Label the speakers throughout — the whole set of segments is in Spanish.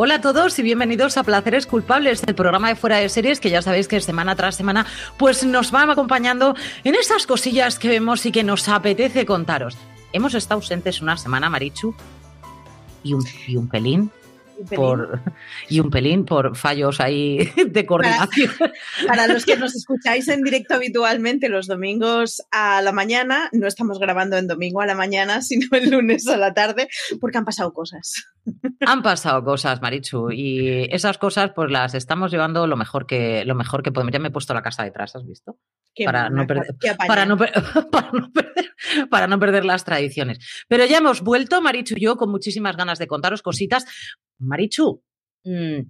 Speaker 1: Hola a todos y bienvenidos a Placeres Culpables, el programa de fuera de series que ya sabéis que semana tras semana pues nos van acompañando en esas cosillas que vemos y que nos apetece contaros. Hemos estado ausentes una semana, Marichu, y un, y un pelín por, y un pelín por fallos ahí de coordinación.
Speaker 2: Para, para, los que nos escucháis en directo habitualmente los domingos a la mañana, no estamos grabando en domingo a la mañana, sino el lunes a la tarde, porque han pasado cosas.
Speaker 1: Han pasado cosas, Marichu, y esas cosas pues las estamos llevando lo mejor que, lo mejor que podemos. Ya me he puesto la casa detrás, ¿has visto? Para no, perder, para, no per para, no perder, para no perder las tradiciones. Pero ya hemos vuelto, Marichu y yo, con muchísimas ganas de contaros cositas. Marichu, mmm,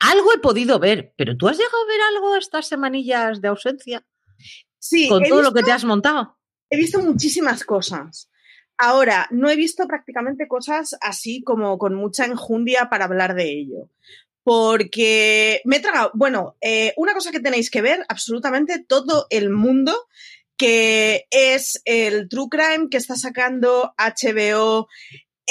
Speaker 1: algo he podido ver, pero ¿tú has llegado a ver algo estas semanillas de ausencia?
Speaker 2: Sí.
Speaker 1: Con todo
Speaker 2: visto,
Speaker 1: lo que te has montado.
Speaker 2: He visto muchísimas cosas. Ahora, no he visto prácticamente cosas así como con mucha enjundia para hablar de ello. Porque me he tragado, bueno, eh, una cosa que tenéis que ver absolutamente todo el mundo, que es el True Crime que está sacando HBO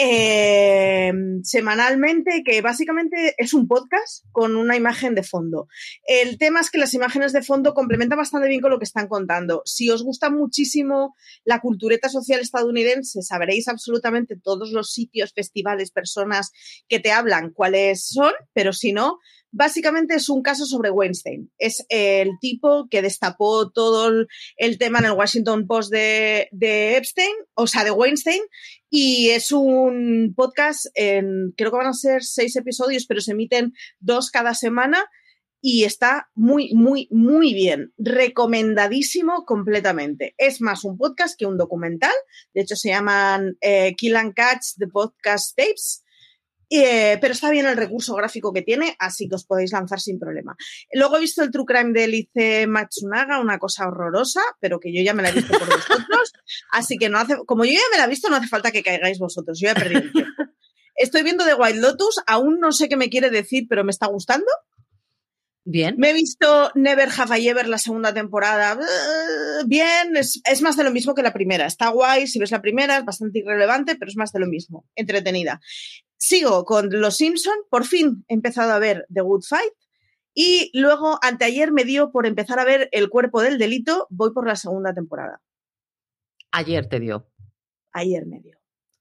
Speaker 2: eh, semanalmente, que básicamente es un podcast con una imagen de fondo. El tema es que las imágenes de fondo complementan bastante bien con lo que están contando. Si os gusta muchísimo la cultureta social estadounidense, sabréis absolutamente todos los sitios, festivales, personas que te hablan cuáles son, pero si no, básicamente es un caso sobre Weinstein. Es el tipo que destapó todo el tema en el Washington Post de, Epstein, o sea, de Weinstein, y es un podcast, en, creo que van a ser seis episodios, pero se emiten dos cada semana. Y está muy, muy, muy bien. Recomendadísimo completamente. Es más un podcast que un documental. De hecho, se llaman eh, Kill and Catch, The Podcast Tapes. Eh, pero está bien el recurso gráfico que tiene, así que os podéis lanzar sin problema. Luego he visto el True Crime de Lice Matsunaga, una cosa horrorosa, pero que yo ya me la he visto por vosotros, así que no hace, como yo ya me la he visto, no hace falta que caigáis vosotros, yo ya he perdido el tiempo. Estoy viendo The White Lotus, aún no sé qué me quiere decir, pero me está gustando.
Speaker 1: Bien.
Speaker 2: Me he visto Never Have I Ever la segunda temporada. Bien, es, es, más de lo mismo que la primera. Está guay, si ves la primera es bastante irrelevante, pero es más de lo mismo. Entretenida. Sigo con Los Simpson. Por fin he empezado a ver The Good Fight. Y luego, anteayer me dio por empezar a ver El cuerpo del delito. Voy por la segunda temporada.
Speaker 1: Ayer te dio.
Speaker 2: Ayer me dio.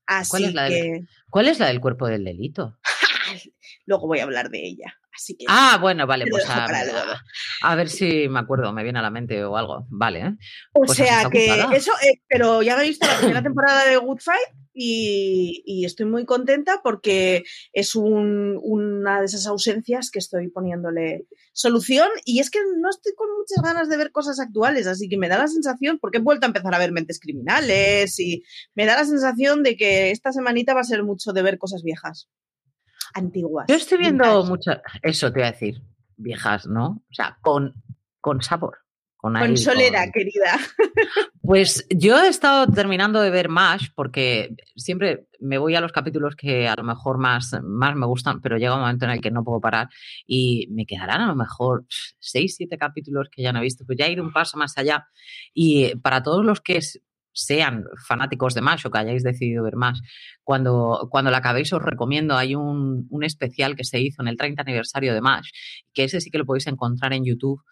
Speaker 2: Así
Speaker 1: ¿Cuál es la,
Speaker 2: que...
Speaker 1: del, ¿cuál es la del cuerpo del delito?
Speaker 2: luego voy a hablar de ella. Así que
Speaker 1: ah, bueno, vale, pues a, a, a, ver si me acuerdo, me viene a la mente o algo. Vale. ¿eh?
Speaker 2: O
Speaker 1: pues
Speaker 2: sea que ocupada. eso, eh, pero ya me he visto la primera temporada de Good Fight y, y estoy muy contenta porque es un, una de esas ausencias que estoy poniéndole solución y es que no estoy con muchas ganas de ver cosas actuales, así que me da la sensación, porque he vuelto a empezar a ver mentes criminales y me da la sensación de que esta semanita va a ser mucho de ver cosas viejas antiguas.
Speaker 1: Yo estoy viendo muchas, eso te iba a decir, viejas, ¿no? O sea, con, con sabor. Con,
Speaker 2: con solera, con... querida.
Speaker 1: Pues yo he estado terminando de ver MASH porque siempre me voy a los capítulos que a lo mejor más, más me gustan, pero llega un momento en el que no puedo parar y me quedarán a lo mejor seis, siete capítulos que ya no he visto. Pues ya ir un paso más allá. Y para todos los que sean fanáticos de MASH o que hayáis decidido ver más, cuando, cuando la acabéis os recomiendo, hay un, un, especial que se hizo en el 30 aniversario de MASH, que ese sí que lo podéis encontrar en YouTube.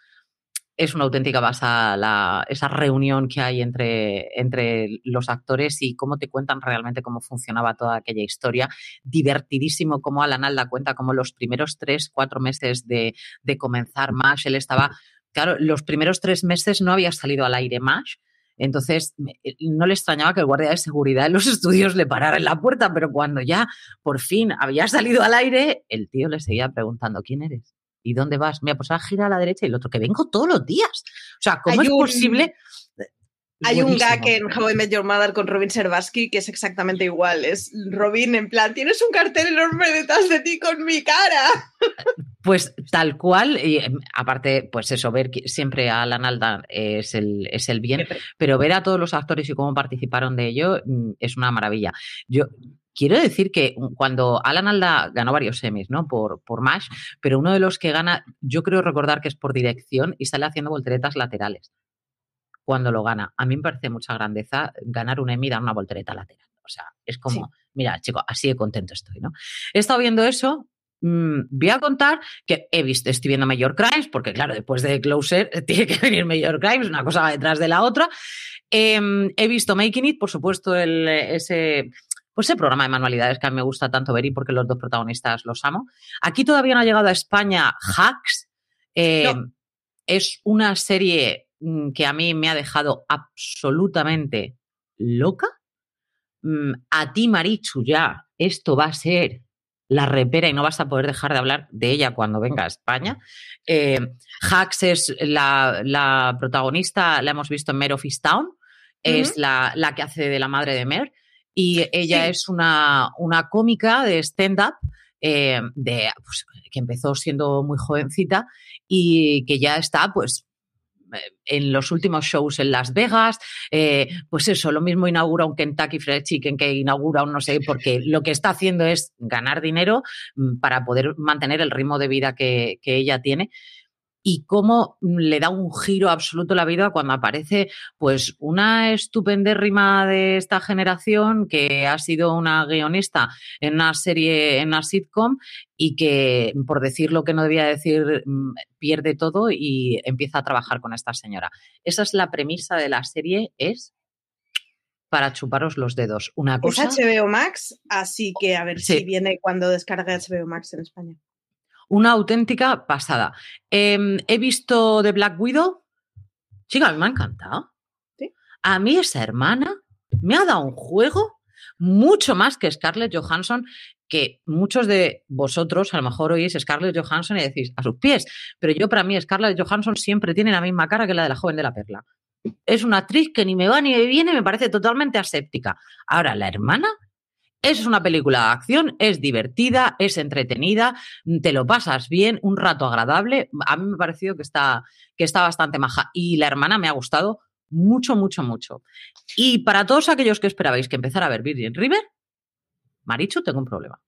Speaker 1: Es una auténtica basa la, esa reunión que hay entre, entre los actores y cómo te cuentan realmente cómo funcionaba toda aquella historia. Divertidísimo cómo Alan Alda cuenta como los primeros tres, cuatro meses de, de comenzar MASH, él estaba, claro, los primeros tres meses no había salido al aire MASH, entonces, no le extrañaba que el guardia de seguridad en los estudios le parara en la puerta, pero cuando ya por fin había salido al aire, el tío le seguía preguntando, ¿quién eres? ¿Y dónde vas? Mira, pues ahora gira a la derecha y el otro, que vengo todos los días. O sea, ¿cómo Hay es un... posible?
Speaker 2: Hay un gag en How I Met Your Mother con Robin Servaski que es exactamente igual. Es Robin en plan, tienes un cartel enorme detrás de ti con mi cara.
Speaker 1: Pues tal cual, y em, aparte, pues eso, ver siempre a Alan Alda es el, es el bien, pero ver a todos los actores y cómo participaron de ello mm, es una maravilla. Yo quiero decir que cuando Alan Alda ganó varios semis, ¿no? Por, por MASH, pero uno de los que gana, yo creo recordar que es por dirección y sale haciendo volteretas laterales cuando lo gana. A mí me parece mucha grandeza ganar un Emmy y dar una voltereta lateral. O sea, es como, mira, chico, así de contento estoy, ¿no? He estado viendo eso. Mm, voy a contar que he visto, estoy viendo Major Crimes, porque claro, después de Closer tiene que venir Major Crimes, una cosa va detrás de la otra. Em, he visto Making It, por supuesto, el, ese, pues ese programa de manualidades que a mí me gusta tanto ver y porque los dos protagonistas los amo. Aquí todavía no ha llegado a España Hacks. Em, es una serie que a mí me ha dejado absolutamente loca. Mm, a ti, Marichu, ya esto va a ser la repera y no vas a poder dejar de hablar de ella cuando venga a España. Eh, Hax es la, protagonista, la hemos visto en Mare of Town, es la, que hace de la madre de Mer y ella es una, una, cómica de stand-up. Eh, de, pues, que empezó siendo muy jovencita y que ya está pues en los últimos shows en Las Vegas, eh, pues eso, lo mismo inaugura un Kentucky Fried Chicken que inaugura un no sé, porque lo que está haciendo es ganar dinero mm, para poder mantener el ritmo de vida que, que ella tiene y cómo le da un giro absoluto a la vida cuando aparece pues una estupendérrima de esta generación que ha sido una guionista en una serie, en una sitcom y que, por decir lo que no debía decir, mm, pierde todo y empieza a trabajar con esta señora. Esa es la premisa de la serie, es para chuparos los dedos. Una cosa...
Speaker 2: Es HBO Max, así que a ver si viene cuando descargue HBO Max en España.
Speaker 1: Una auténtica pasada. Em, he visto The Black Widow. Chica, a mí me ha encantado. A mí esa hermana me ha dado un juego mucho más que Scarlett Johansson, que muchos de vosotros a lo mejor oís Scarlett Johansson y decís a sus pies, pero yo para mí Scarlett Johansson siempre tiene la misma cara que la de la joven de la perla. Es una actriz que ni me va ni me viene, me parece totalmente aséptica. Ahora, la hermana es una película de acción, es divertida, es entretenida, te lo pasas bien, un rato agradable. A mí me ha parecido que está, que está bastante maja. Y la hermana me ha gustado mucho, mucho, mucho. Y para todos aquellos que esperabais que empezara a ver Virgin River, Marichu, tengo un problema.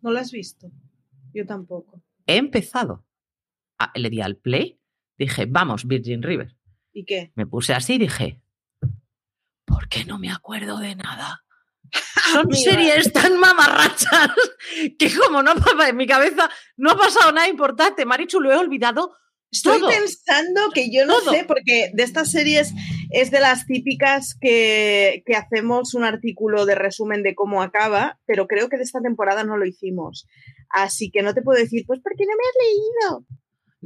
Speaker 2: ¿No lo has visto? Yo tampoco.
Speaker 1: He empezado. le di al play, dije, vamos, Virgin River.
Speaker 2: ¿Y qué?
Speaker 1: Me puse así y dije, ¿por qué no me acuerdo de nada? Son series tan mamarrachas que como no en mi cabeza no ha pasado nada importante. Marichu, lo he olvidado.
Speaker 2: Estoy pensando que yo no sé, porque de estas series es de las típicas que, que, hacemos un artículo de resumen de cómo acaba, pero creo que de esta temporada no lo hicimos. Así que no te puedo decir, pues ¿por qué no me has leído?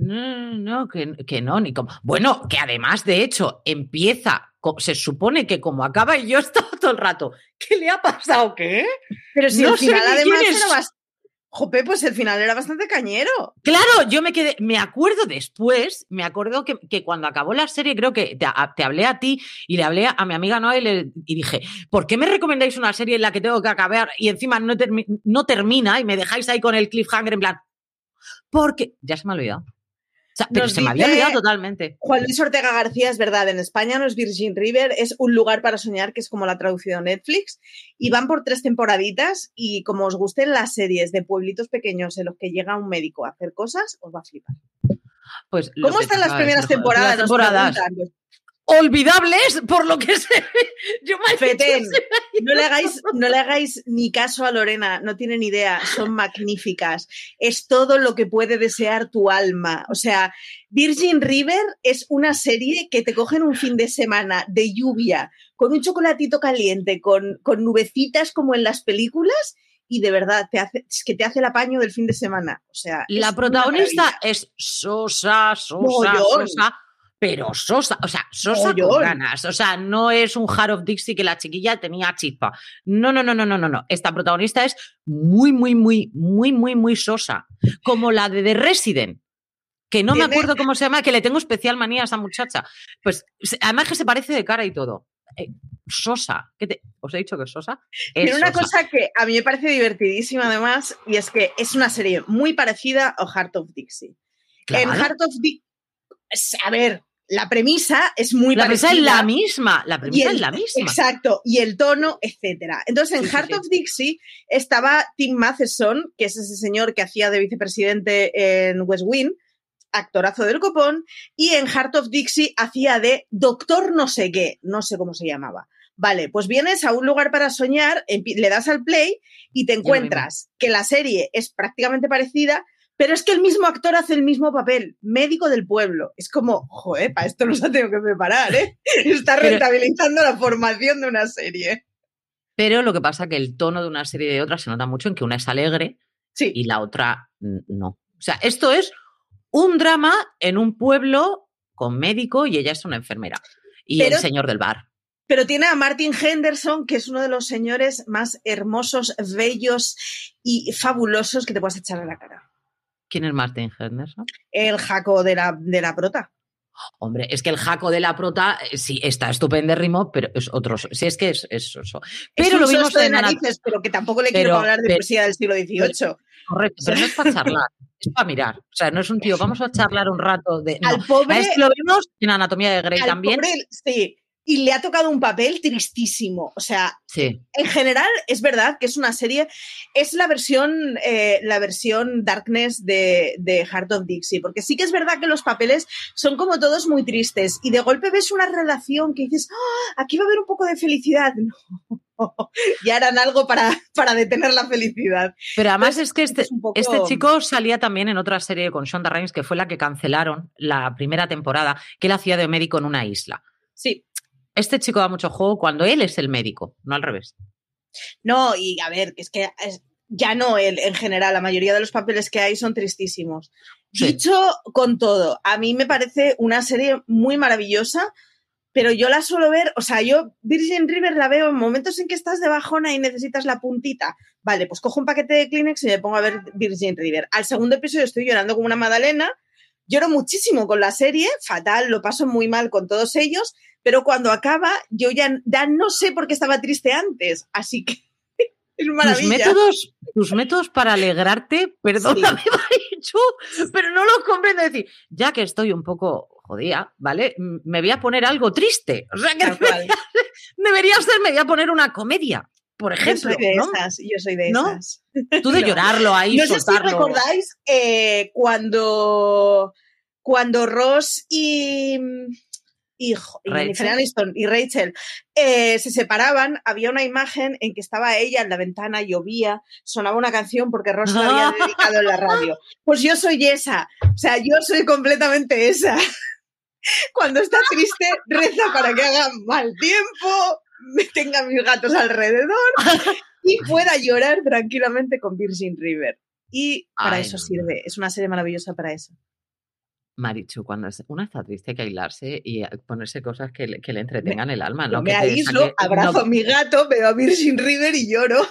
Speaker 1: No, no, que, que, no, ni como. Bueno, que además, de hecho, empieza, se supone que como acaba y yo estaba todo el rato, ¿qué le ha pasado? ¿Qué?
Speaker 2: Pero si al final además era bastante. Jope, pues el final era bastante cañero.
Speaker 1: Claro, yo me quedé, me acuerdo después, me acuerdo que, que cuando acabó la serie, creo que te, hablé a ti y le hablé a mi amiga Noa y, dije, ¿por qué me recomendáis una serie en la que tengo que acabar y encima no, no termina y me dejáis ahí con el cliffhanger en plan? Porque, ya se me ha olvidado pero se me había olvidado totalmente.
Speaker 2: Juan Luis Ortega García, es verdad, en España no es Virgin River, es un lugar para soñar, que es como la traducción de Netflix. Y van por tres temporaditas y como os gusten las series de pueblitos pequeños en los que llega un médico a hacer cosas, os va a flipar.
Speaker 1: Pues
Speaker 2: ¿Cómo están las primeras temporadas?
Speaker 1: Las temporadas olvidables por lo que sé. Yo
Speaker 2: me no le hagáis, no le hagáis ni caso a Lorena, no tienen idea, son magníficas. Es todo lo que puede desear tu alma. O sea, Virgin River es una serie que te cogen un fin de semana de lluvia, con un chocolatito caliente, con, con nubecitas como en las películas. Y de verdad, te hace, es que te hace el apaño del fin de semana. O sea,
Speaker 1: la protagonista es Sosa, Sosa, Sosa pero Sosa, o sea, Sosa con ganas. O sea, no es un Heart of Dixie que la chiquilla tenía chispa. No, no, no, no, no, no, no. Esta protagonista es muy, muy, muy, muy, muy, muy Sosa. Como la de The Resident. que no me acuerdo cómo se llama, que le tengo especial manía a esa muchacha. Pues además que se parece de cara y todo. Eh, Sosa, ¿qué te- ¿os he dicho que es Sosa? Es
Speaker 2: Tiene una
Speaker 1: Sosa.
Speaker 2: cosa que a mí me parece divertidísima además, y es que es una serie muy parecida a Heart of Dixie. En. Heart of Dixie, a ver, la premisa es muy
Speaker 1: La
Speaker 2: parecida.
Speaker 1: premisa es la misma, la premisa
Speaker 2: el-
Speaker 1: es la misma.
Speaker 2: Exacto, y el tono, etcétera. Entonces, en
Speaker 1: Sí,
Speaker 2: Heart
Speaker 1: sí.
Speaker 2: of Dixie estaba Tim Matheson, que es ese señor que hacía de vicepresidente en West Wing, actorazo del copón, y en Heart of Dixie hacía de doctor no sé qué, no sé cómo se llamaba. Vale, pues vienes a un lugar para soñar, le das al play y te encuentras que la serie es prácticamente parecida, pero es que el mismo actor hace el mismo papel, médico del pueblo. Es como, joder, para esto nos ha tenido que preparar, ¿eh? Está
Speaker 1: Pero-
Speaker 2: rentabilizando la formación de una serie.
Speaker 1: Pero lo que pasa es que el tono de una serie y de otra se nota mucho en que una es alegre
Speaker 2: Sí,
Speaker 1: y la otra no. O sea, esto es un drama en un pueblo con médico y ella es una enfermera. Y
Speaker 2: Pero-
Speaker 1: el señor del bar.
Speaker 2: pero tiene a Martin Henderson, que es uno de los señores más hermosos, bellos y fabulosos que te puedas echar a la cara.
Speaker 1: ¿Quién es Martin Henderson?
Speaker 2: El jaco de la, de la prota.
Speaker 1: Hombre, es que el jaco de la prota eh, sí está estupendérrimo, pero es otro. Sí, es que es, es eso.
Speaker 2: Es
Speaker 1: Pero
Speaker 2: un
Speaker 1: lo vimos
Speaker 2: de
Speaker 1: en
Speaker 2: narices, pero que tampoco le
Speaker 1: Pero-
Speaker 2: quiero hablar de
Speaker 1: pero-
Speaker 2: poesía del siglo XVIII.
Speaker 1: Correcto, pero no es para charlar, es para mirar. O sea, no es un tío, vamos a charlar un rato de. No.
Speaker 2: Al pobre,
Speaker 1: A este lo vimos en Anatomía de Grey
Speaker 2: al
Speaker 1: también.
Speaker 2: pobre, sí. Y le ha tocado un papel tristísimo. O sea,
Speaker 1: Sí.
Speaker 2: en general es verdad que es una serie, es la versión, eh, la versión Darkness de, de Heart of Dixie, porque sí que es verdad que los papeles son como todos muy tristes y de golpe ves una relación que dices, "Ah, aquí va a haber un poco de felicidad. No. Ya harán algo para, para detener la felicidad.
Speaker 1: Pero además
Speaker 2: Entonces,
Speaker 1: es que este,
Speaker 2: es un poco-
Speaker 1: este chico salía también en otra serie con Shonda Rhimes, que fue la que cancelaron la primera temporada, que él hacía de médico en una isla.
Speaker 2: Sí,
Speaker 1: Este chico da mucho juego cuando él es el médico, no al revés.
Speaker 2: no, y a ver, es que es- ya no él, en general, la mayoría de los papeles que hay son tristísimos.
Speaker 1: Sí.
Speaker 2: Dicho con todo, a mí me parece una serie muy maravillosa, pero yo la suelo ver, o sea, yo Virgin River la veo en momentos en que estás de bajona y necesitas la puntita. Vale, pues cojo un paquete de Kleenex y me pongo a ver Virgin River. Al segundo episodio estoy llorando como una magdalena, lloro muchísimo con la serie, fatal, lo paso muy mal con todos ellos, pero cuando acaba yo ya, ya no sé por qué estaba triste antes, así que es
Speaker 1: Tus
Speaker 2: maravilla.
Speaker 1: métodos, tus métodos para alegrarte, perdóname, Marichu, pero no los comprendo. Es decir, ya que estoy un poco jodida, ¿vale? Me voy a poner algo triste. O sea que
Speaker 2: cual.
Speaker 1: debería ser, me voy a poner una comedia, por
Speaker 2: Yo
Speaker 1: ejemplo.
Speaker 2: soy de
Speaker 1: ¿no?
Speaker 2: esas, yo soy de
Speaker 1: ¿No?
Speaker 2: esas.
Speaker 1: Tú de
Speaker 2: No.
Speaker 1: llorarlo ahí,
Speaker 2: No sé si recordáis eh, cuando, cuando Ross y, y,
Speaker 1: Rachel.
Speaker 2: Jennifer Aniston y Rachel eh, se separaban, había una imagen en que estaba ella en la ventana, llovía, sonaba una canción porque Ross la había dedicado en la radio. Pues yo soy esa, o sea, yo soy completamente esa. Cuando está triste, reza para que haga mal tiempo, me tenga mis gatos alrededor y pueda llorar tranquilamente con Virgin River. Y para
Speaker 1: Ay,
Speaker 2: eso
Speaker 1: no.
Speaker 2: sirve, es una serie maravillosa para eso.
Speaker 1: Marichu, cuando es- una está triste hay que aislarse y a- ponerse cosas que le, que le entretengan el alma,
Speaker 2: me
Speaker 1: Que
Speaker 2: aíslo,
Speaker 1: saque-
Speaker 2: abrazo
Speaker 1: no-
Speaker 2: a mi gato, veo a Virgin River y lloro.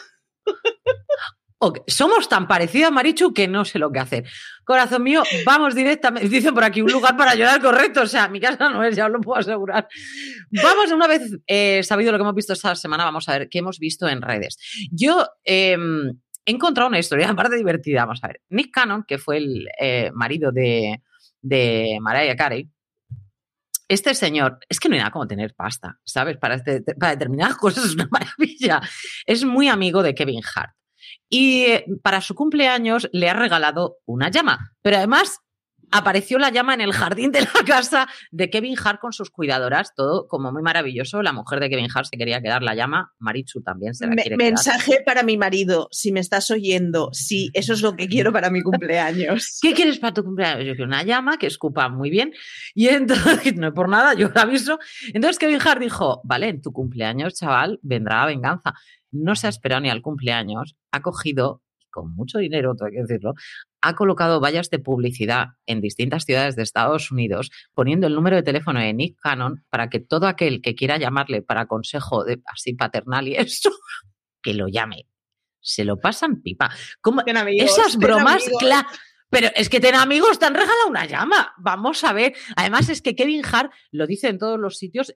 Speaker 1: Somos tan parecidas, Marichu, que no sé lo que hacer. Corazón mío, vamos directamente. Dicen por aquí un lugar para llorar correcto. O sea, mi casa no es, ya os lo puedo asegurar. Vamos, una vez eh, sabido lo que hemos visto esta semana, vamos a ver qué hemos visto en redes. Yo eh, he encontrado una historia aparte divertida. Vamos a ver. Nick Cannon, que fue el eh, marido de, de Mariah Carey, este señor, es que no hay nada como tener pasta, ¿sabes? Para, este- para determinadas cosas es una maravilla. Es muy amigo de Kevin Hart. Y eh, para su cumpleaños le ha regalado una llama. Pero además apareció la llama en el jardín de la casa de Kevin Hart con sus cuidadoras, todo como muy maravilloso. La mujer de Kevin Hart se quería quedar la llama, Marichu también se la
Speaker 2: Me-
Speaker 1: quiere quedar.
Speaker 2: mensaje para mi marido, si me estás oyendo, sí, eso es lo que quiero para mi cumpleaños.
Speaker 1: ¿Qué quieres para tu cumpleaños? Yo quiero una llama que escupa muy bien. Y entonces, no es por nada, yo lo aviso. Entonces Kevin Hart dijo, vale, en tu cumpleaños, chaval, vendrá la venganza. No se ha esperado ni al cumpleaños, ha cogido, con mucho dinero, hay que decirlo, ha colocado vallas de publicidad en distintas ciudades de Estados Unidos, poniendo el número de teléfono de Nick Cannon para que todo aquel que quiera llamarle para consejo de, así paternal y eso, que lo llame. Se lo pasan pipa. ¿Cómo,
Speaker 2: Ten
Speaker 1: esas
Speaker 2: ten
Speaker 1: bromas,
Speaker 2: amigos.
Speaker 1: cla- Pero es que tener amigos te han regalado una llama. Vamos a ver. Además, es que Kevin Hart lo dice en todos los sitios.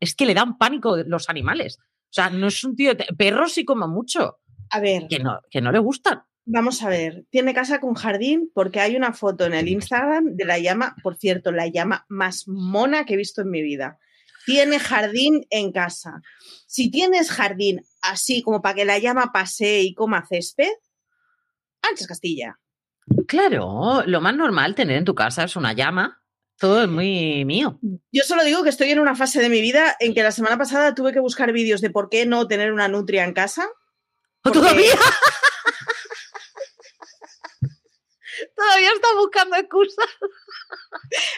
Speaker 1: Es que le dan pánico los animales. O sea, no es un tío. De... Perros sí como mucho.
Speaker 2: A ver.
Speaker 1: Que no, que no le gustan.
Speaker 2: Vamos a ver. Tiene casa con jardín porque hay una foto en el Instagram de la llama, por cierto, la llama más mona que he visto en mi vida. Tiene jardín en casa. Si tienes jardín así como para que la llama pase y coma césped, antes Castilla.
Speaker 1: Claro, lo más normal tener en tu casa es una llama. Todo es muy mío.
Speaker 2: Yo solo digo que estoy en una fase de mi vida en que la semana pasada tuve que buscar vídeos de por qué no tener una nutria en casa.
Speaker 1: Porque... ¿Todavía? Todavía está buscando excusas.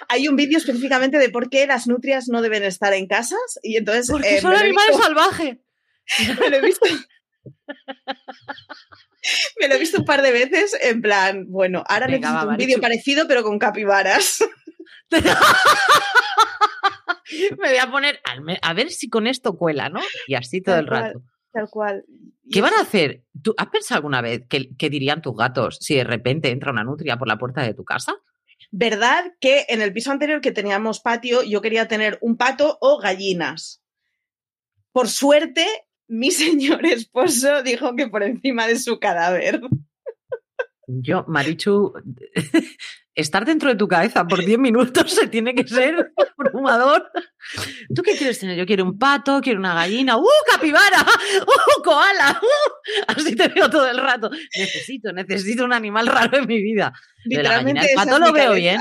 Speaker 2: Hay un vídeo específicamente de por qué las nutrias no deben estar en casas y entonces...
Speaker 1: Porque eh, son animales salvajes.
Speaker 2: Me lo he visto. Me lo he visto un par de veces en plan, bueno, ahora Venga, necesito va, un vídeo parecido pero con capibaras.
Speaker 1: Me voy a poner, a ver si con esto cuela, ¿no? Y así todo el rato.
Speaker 2: Tal cual.
Speaker 1: ¿Qué van a hacer? ¿Tú has pensado alguna vez qué, qué dirían tus gatos si de repente entra una nutria por la puerta de tu casa?
Speaker 2: ¿Verdad que en el piso anterior que teníamos patio yo quería tener un pato o gallinas? Por suerte, mi señor esposo dijo que por encima de su cadáver.
Speaker 1: Yo, Marichu, estar dentro de tu cabeza por 10 minutos se tiene que ser abrumador. ¿Tú qué quieres tener? Yo quiero un pato, quiero una gallina, ¡uh, capibara! ¡uh, koala! ¡uh! Así te veo todo el rato. Necesito, necesito un animal raro en mi vida. De la gallina, el pato lo veo bien.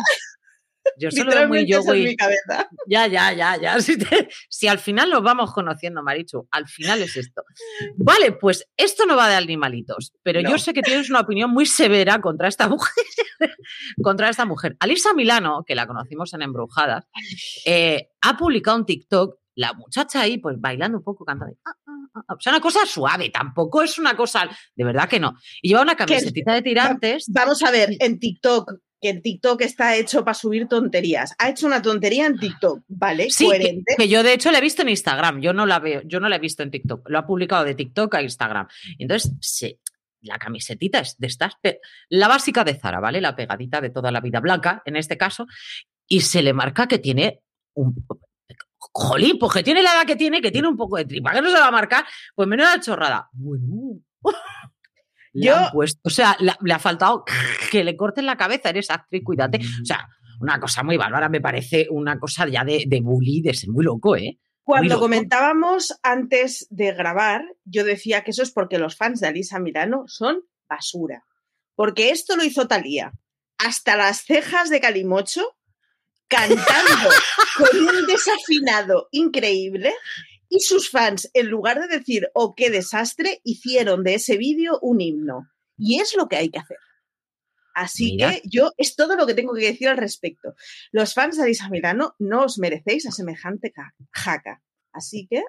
Speaker 1: Yo solo veo muy yo, güey. Ya, ya, ya, ya. Si, te, si, al final nos vamos conociendo, Marichu, al final es esto. Vale, pues esto no va de animalitos, pero no. yo sé que tienes una opinión muy severa contra esta mujer. contra esta mujer. Alisa Milano, que la conocimos en Embrujadas, eh, ha publicado un TikTok la muchacha ahí, pues bailando un poco, cantando. Ah, ah, ah, o sea, una cosa suave, tampoco es una cosa, de verdad que no. Y lleva una camisetita de tirantes.
Speaker 2: Vamos a ver, en TikTok que el TikTok está hecho para subir tonterías. Ha hecho una tontería en TikTok, ¿vale?
Speaker 1: Sí,
Speaker 2: Coherente.
Speaker 1: Que, que, yo de hecho la he visto en Instagram, yo no la veo, yo no la he visto en TikTok, lo ha publicado de TikTok a Instagram. Entonces, sí, la camisetita es de estas, la básica de Zara, ¿vale? La pegadita de toda la vida blanca, en este caso, y se le marca que tiene un... Jolín, pues que tiene la edad que tiene, que tiene un poco de tripa, que no se va a marcar, pues menuda chorrada. Bueno, yo, puesto, o sea, le, le, ha faltado que le corten la cabeza, eres actriz, cuídate. O sea, una cosa muy bárbara, me parece una cosa ya de, de bully, de ser muy loco, ¿eh?
Speaker 2: Cuando
Speaker 1: loco.
Speaker 2: comentábamos antes de grabar, yo decía que eso es porque los fans de Alisa Milano son basura. Porque esto lo hizo Talía. Hasta las cejas de Calimocho, cantando con un desafinado increíble y sus fans, en lugar de decir, oh, qué desastre, hicieron de ese vídeo un himno. Y es lo que hay que hacer. Así Mira. que yo es todo lo que tengo que decir al respecto. Los fans de Alisa Milano no os merecéis a semejante jaca. Así que.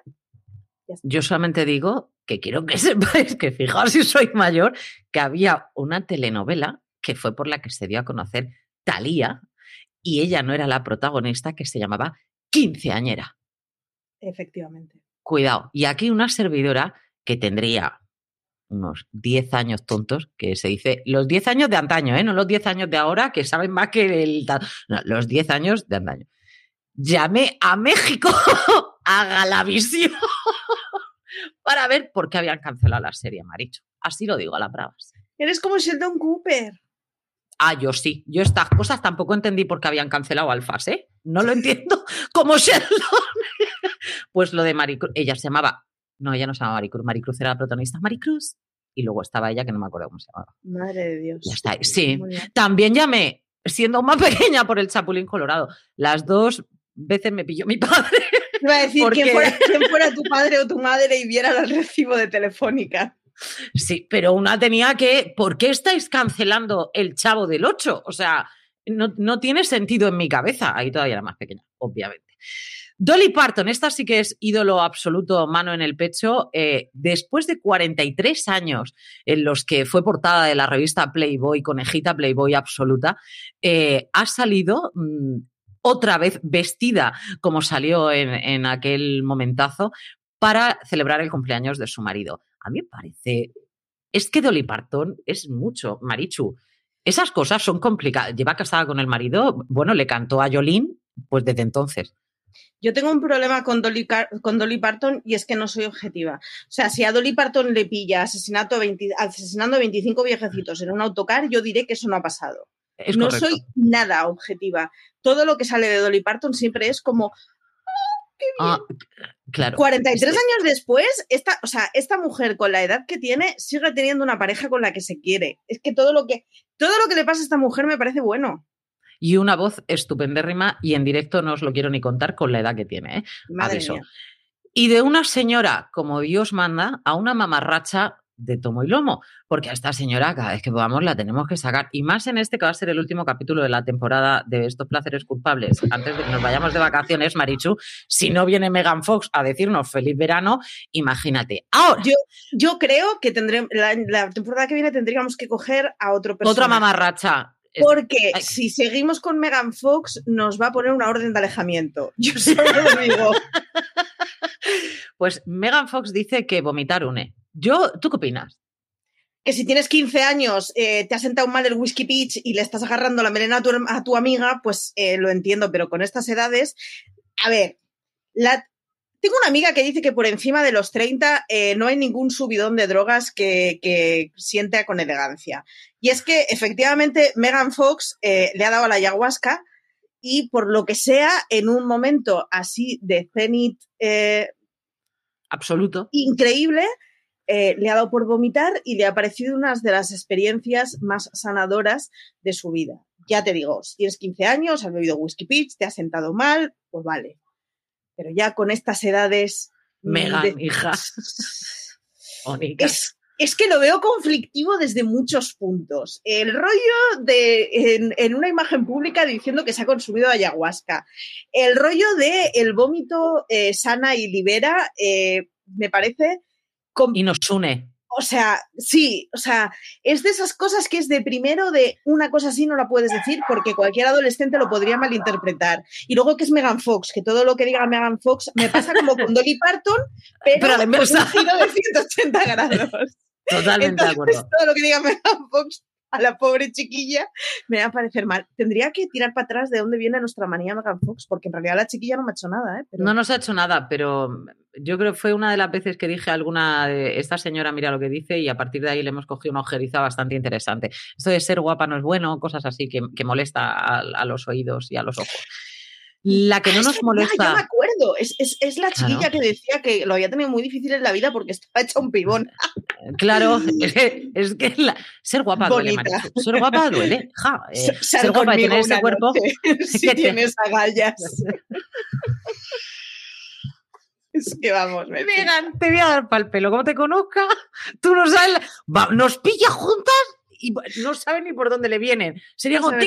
Speaker 1: Yo solamente digo que quiero que sepáis que, fijaos si soy mayor, que había una telenovela que fue por la que se dio a conocer Talía y ella no era la protagonista que se llamaba Quinceañera.
Speaker 2: Efectivamente.
Speaker 1: Cuidado. Y aquí una servidora que tendría unos 10 años tontos, que se dice los 10 años de antaño, ¿eh? no los 10 años de ahora que saben más que el... No, los 10 años de antaño. Llamé a México a Galavisión para ver por qué habían cancelado la serie, Maricho. Así lo digo a las bravas.
Speaker 2: Eres como Sheldon Cooper.
Speaker 1: Ah, yo sí. Yo estas cosas tampoco entendí por qué habían cancelado Alfas, ¿eh? No lo entiendo como Sheldon. pues lo de Maricruz, ella se llamaba, no, ella no se llamaba Maricruz, Maricruz era la protagonista, Maricruz, y luego estaba ella que no me acuerdo cómo se llamaba.
Speaker 2: Madre de Dios.
Speaker 1: Ya está. Sí. También llamé, siendo más pequeña por el Chapulín Colorado. Las dos veces me pilló mi padre.
Speaker 2: Iba a decir porque... ¿quién, fuera, quién fuera tu padre o tu madre y viera el recibo de Telefónica.
Speaker 1: Sí, pero una tenía que, ¿por qué estáis cancelando el chavo del 8? O sea, no, no, tiene sentido en mi cabeza. Ahí todavía era más pequeña, obviamente. Dolly Parton, esta sí que es ídolo absoluto, mano en el pecho. Eh, después de 43 años en los que fue portada de la revista Playboy, conejita Playboy absoluta, eh, ha salido mmm, otra vez vestida como salió en, en aquel momentazo para celebrar el cumpleaños de su marido. A mí me parece. Es que Dolly Parton es mucho, Marichu. Esas cosas son complicadas. Lleva casada con el marido, bueno, le cantó a Jolín, pues desde entonces.
Speaker 2: Yo tengo un problema con Dolly, con Dolly Parton y es que no soy objetiva. O sea, si a Dolly Parton le pilla asesinato asesinando a 25 viejecitos en un autocar, yo diré que eso no ha pasado. no soy nada objetiva. Todo lo que sale de Dolly Parton siempre es como,
Speaker 1: Ah, claro.
Speaker 2: 43 años después, esta, o sea, esta mujer con la edad que tiene sigue teniendo una pareja con la que se quiere. Es que todo lo que, todo lo que le pasa a esta mujer me parece bueno.
Speaker 1: Y una voz estupendérrima y en directo no os lo quiero ni contar con la edad que tiene. ¿eh?
Speaker 2: Madre Mía.
Speaker 1: Y de una señora, como Dios manda, a una mamarracha de tomo y lomo, porque a esta señora cada vez que podamos la tenemos que sacar, y más en este que va a ser el último capítulo de la temporada de estos placeres culpables, antes de que nos vayamos de vacaciones, Marichu, si no viene Megan Fox a decirnos feliz verano, imagínate. Ahora,
Speaker 2: yo, yo creo que tendremos, la, temporada que viene tendríamos que coger a otro personaje.
Speaker 1: Otra mamarracha.
Speaker 2: Porque si seguimos con Megan Fox, nos va a poner una orden de alejamiento. Yo solo lo digo.
Speaker 1: Pues Megan Fox dice que vomitar une. Yo, ¿tú qué opinas?
Speaker 2: Que si tienes 15 años, eh, te has sentado mal el whisky peach y le estás agarrando la melena a tu, amiga, pues eh, lo entiendo, pero con estas edades, a ver, tengo una amiga que dice que por encima de los 30 eh, no hay ningún subidón de drogas que, que sienta con elegancia. Y es que efectivamente Megan Fox le ha dado a la ayahuasca y por lo que sea, en un momento así de cenit
Speaker 1: absoluto
Speaker 2: increíble, eh, le ha dado por vomitar y le ha parecido una de las experiencias más sanadoras de su vida. Ya te digo, si tienes 15 años, has bebido whisky pitch, te has sentado mal, pues vale. Pero ya con estas edades...
Speaker 1: Mm, Mega, hija.
Speaker 2: es, es, que lo veo conflictivo desde muchos puntos. El rollo de en, una imagen pública diciendo que se ha consumido ayahuasca. El rollo de el vómito eh, sana y libera eh, me parece
Speaker 1: y nos une.
Speaker 2: O sea, sí, o sea, es de esas cosas que es de primero de una cosa así no la puedes decir porque cualquier adolescente lo podría malinterpretar. Y luego que es Megan Fox, que todo lo que diga Megan Fox me pasa como con Dolly Parton, pero,
Speaker 1: pero
Speaker 2: de un giro de 180 grados.
Speaker 1: Totalmente de acuerdo.
Speaker 2: Todo lo que diga Megan Fox a la pobre chiquilla me va a parecer mal. Tendría que tirar para atrás de dónde viene nuestra manía Megan Fox, porque en realidad la chiquilla no me ha hecho nada. ¿eh?
Speaker 1: No nos ha hecho nada, pero yo creo que fue una de las veces que dije a alguna de esta señora, mira lo que dice, y a partir de ahí le hemos cogido una ojeriza bastante interesante. Esto de ser guapa no es bueno, cosas así que, molesta a los oídos y a los ojos. La que no nos molesta.
Speaker 2: Ya, me acuerdo, es, la chiquilla que decía que lo había tenido muy difícil en la vida porque estaba hecha un pibón.
Speaker 1: Claro, es que, ser guapa duele, Ser guapa duele. Ja, eh, ser guapa y tener ese cuerpo.
Speaker 2: si tienes agallas. Es que vamos, me
Speaker 1: Megan, te voy a dar pal pelo. Como te conozca, tú no sabes. nos pilla juntas y no sabes ni por dónde le vienen. Sería como.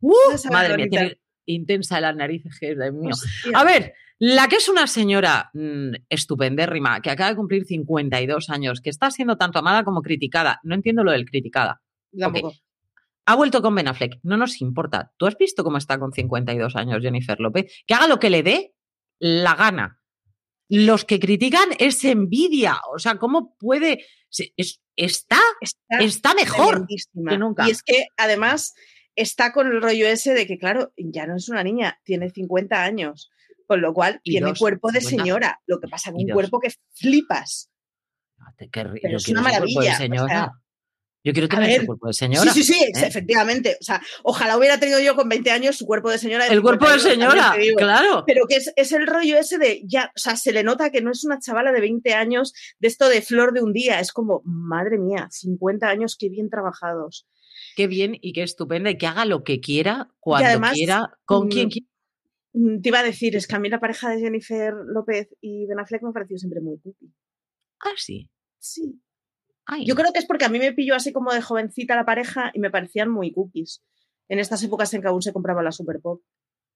Speaker 1: Uh, madre mía, tiene, intensa las narices, que es mío. A ver, la que es una señora mmm, estupendérrima, que acaba de cumplir 52 años, que está siendo tanto amada como criticada. No entiendo lo del criticada. Ha vuelto con Ben Affleck. No nos importa. ¿Tú has visto cómo está con 52 años Jennifer López? Que haga lo que le dé la gana. Los que critican es envidia. O sea, ¿cómo puede...? está, está, mejor que nunca.
Speaker 2: Y es que, además, está con el rollo ese de que, claro, ya no es una niña, tiene 50 años, con lo cual tiene cuerpo de señora. Lo que pasa con un cuerpo que flipas.
Speaker 1: Pero es una maravilla. yo quiero tener el cuerpo de señora.
Speaker 2: Sí, sí, sí, ¿eh? efectivamente. O sea, ojalá hubiera tenido yo con 20 años su cuerpo de señora.
Speaker 1: el cuerpo de señora, claro.
Speaker 2: Pero que es, es, el rollo ese de, ya, o sea, se le nota que no es una chavala de 20 años de esto de flor de un día. Es como, madre mía, 50 años, qué bien trabajados
Speaker 1: qué bien y qué estupenda y que haga lo que quiera, cuando quiera, con quien mm, quiera.
Speaker 2: Mm, te iba a decir, es que a mí la pareja de Jennifer López y Ben Affleck me ha parecido siempre muy cookie.
Speaker 1: Ah, sí.
Speaker 2: Sí. Yo creo que es porque a mí me pilló así como de jovencita la pareja y me parecían muy cookies. En estas épocas en que aún se compraba la Super Pop.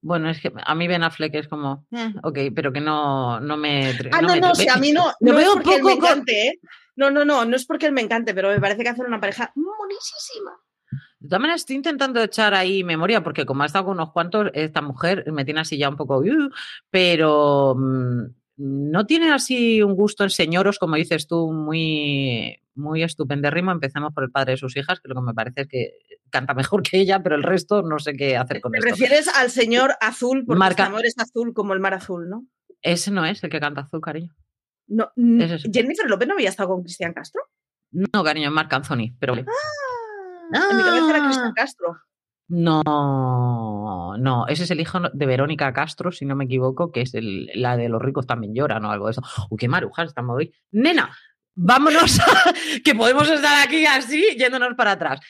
Speaker 1: Bueno, es que a mí Ben Affleck es como, eh, ok, pero que no, no me.
Speaker 2: Ah, no, no, a mí no. no veo es porque me encante, ¿eh? No, no, no, no es porque él me encante, pero me parece que hacen una pareja monísima.
Speaker 1: De todas maneras, estoy intentando echar ahí memoria, porque como ha estado con unos cuantos, esta mujer me tiene así ya un poco, uh, pero mm, no tiene así un gusto en señoros, como dices tú, muy, muy estupendérrimo. Empecemos por el padre de sus hijas, que lo que me parece es que canta mejor que ella, pero el resto no sé qué hacer con
Speaker 2: ¿Te
Speaker 1: esto.
Speaker 2: refieres al señor azul? Porque
Speaker 1: Marca-
Speaker 2: este amor es azul como el mar azul, ¿no?
Speaker 1: Ese no es el que canta azul, cariño.
Speaker 2: no
Speaker 1: es-
Speaker 2: Jennifer López no había estado con Cristian Castro.
Speaker 1: No, cariño, es Marc Anthony, pero vale.
Speaker 2: Ah, en mi cabeza era
Speaker 1: Ah.
Speaker 2: Cristian Castro.
Speaker 1: No, no, ese es el hijo de Verónica Castro, si no me equivoco, que es el- la de los ricos también lloran o algo de eso. Uy, qué marujas estamos hoy. Nena, vámonos, a- que podemos estar aquí así, yéndonos para atrás.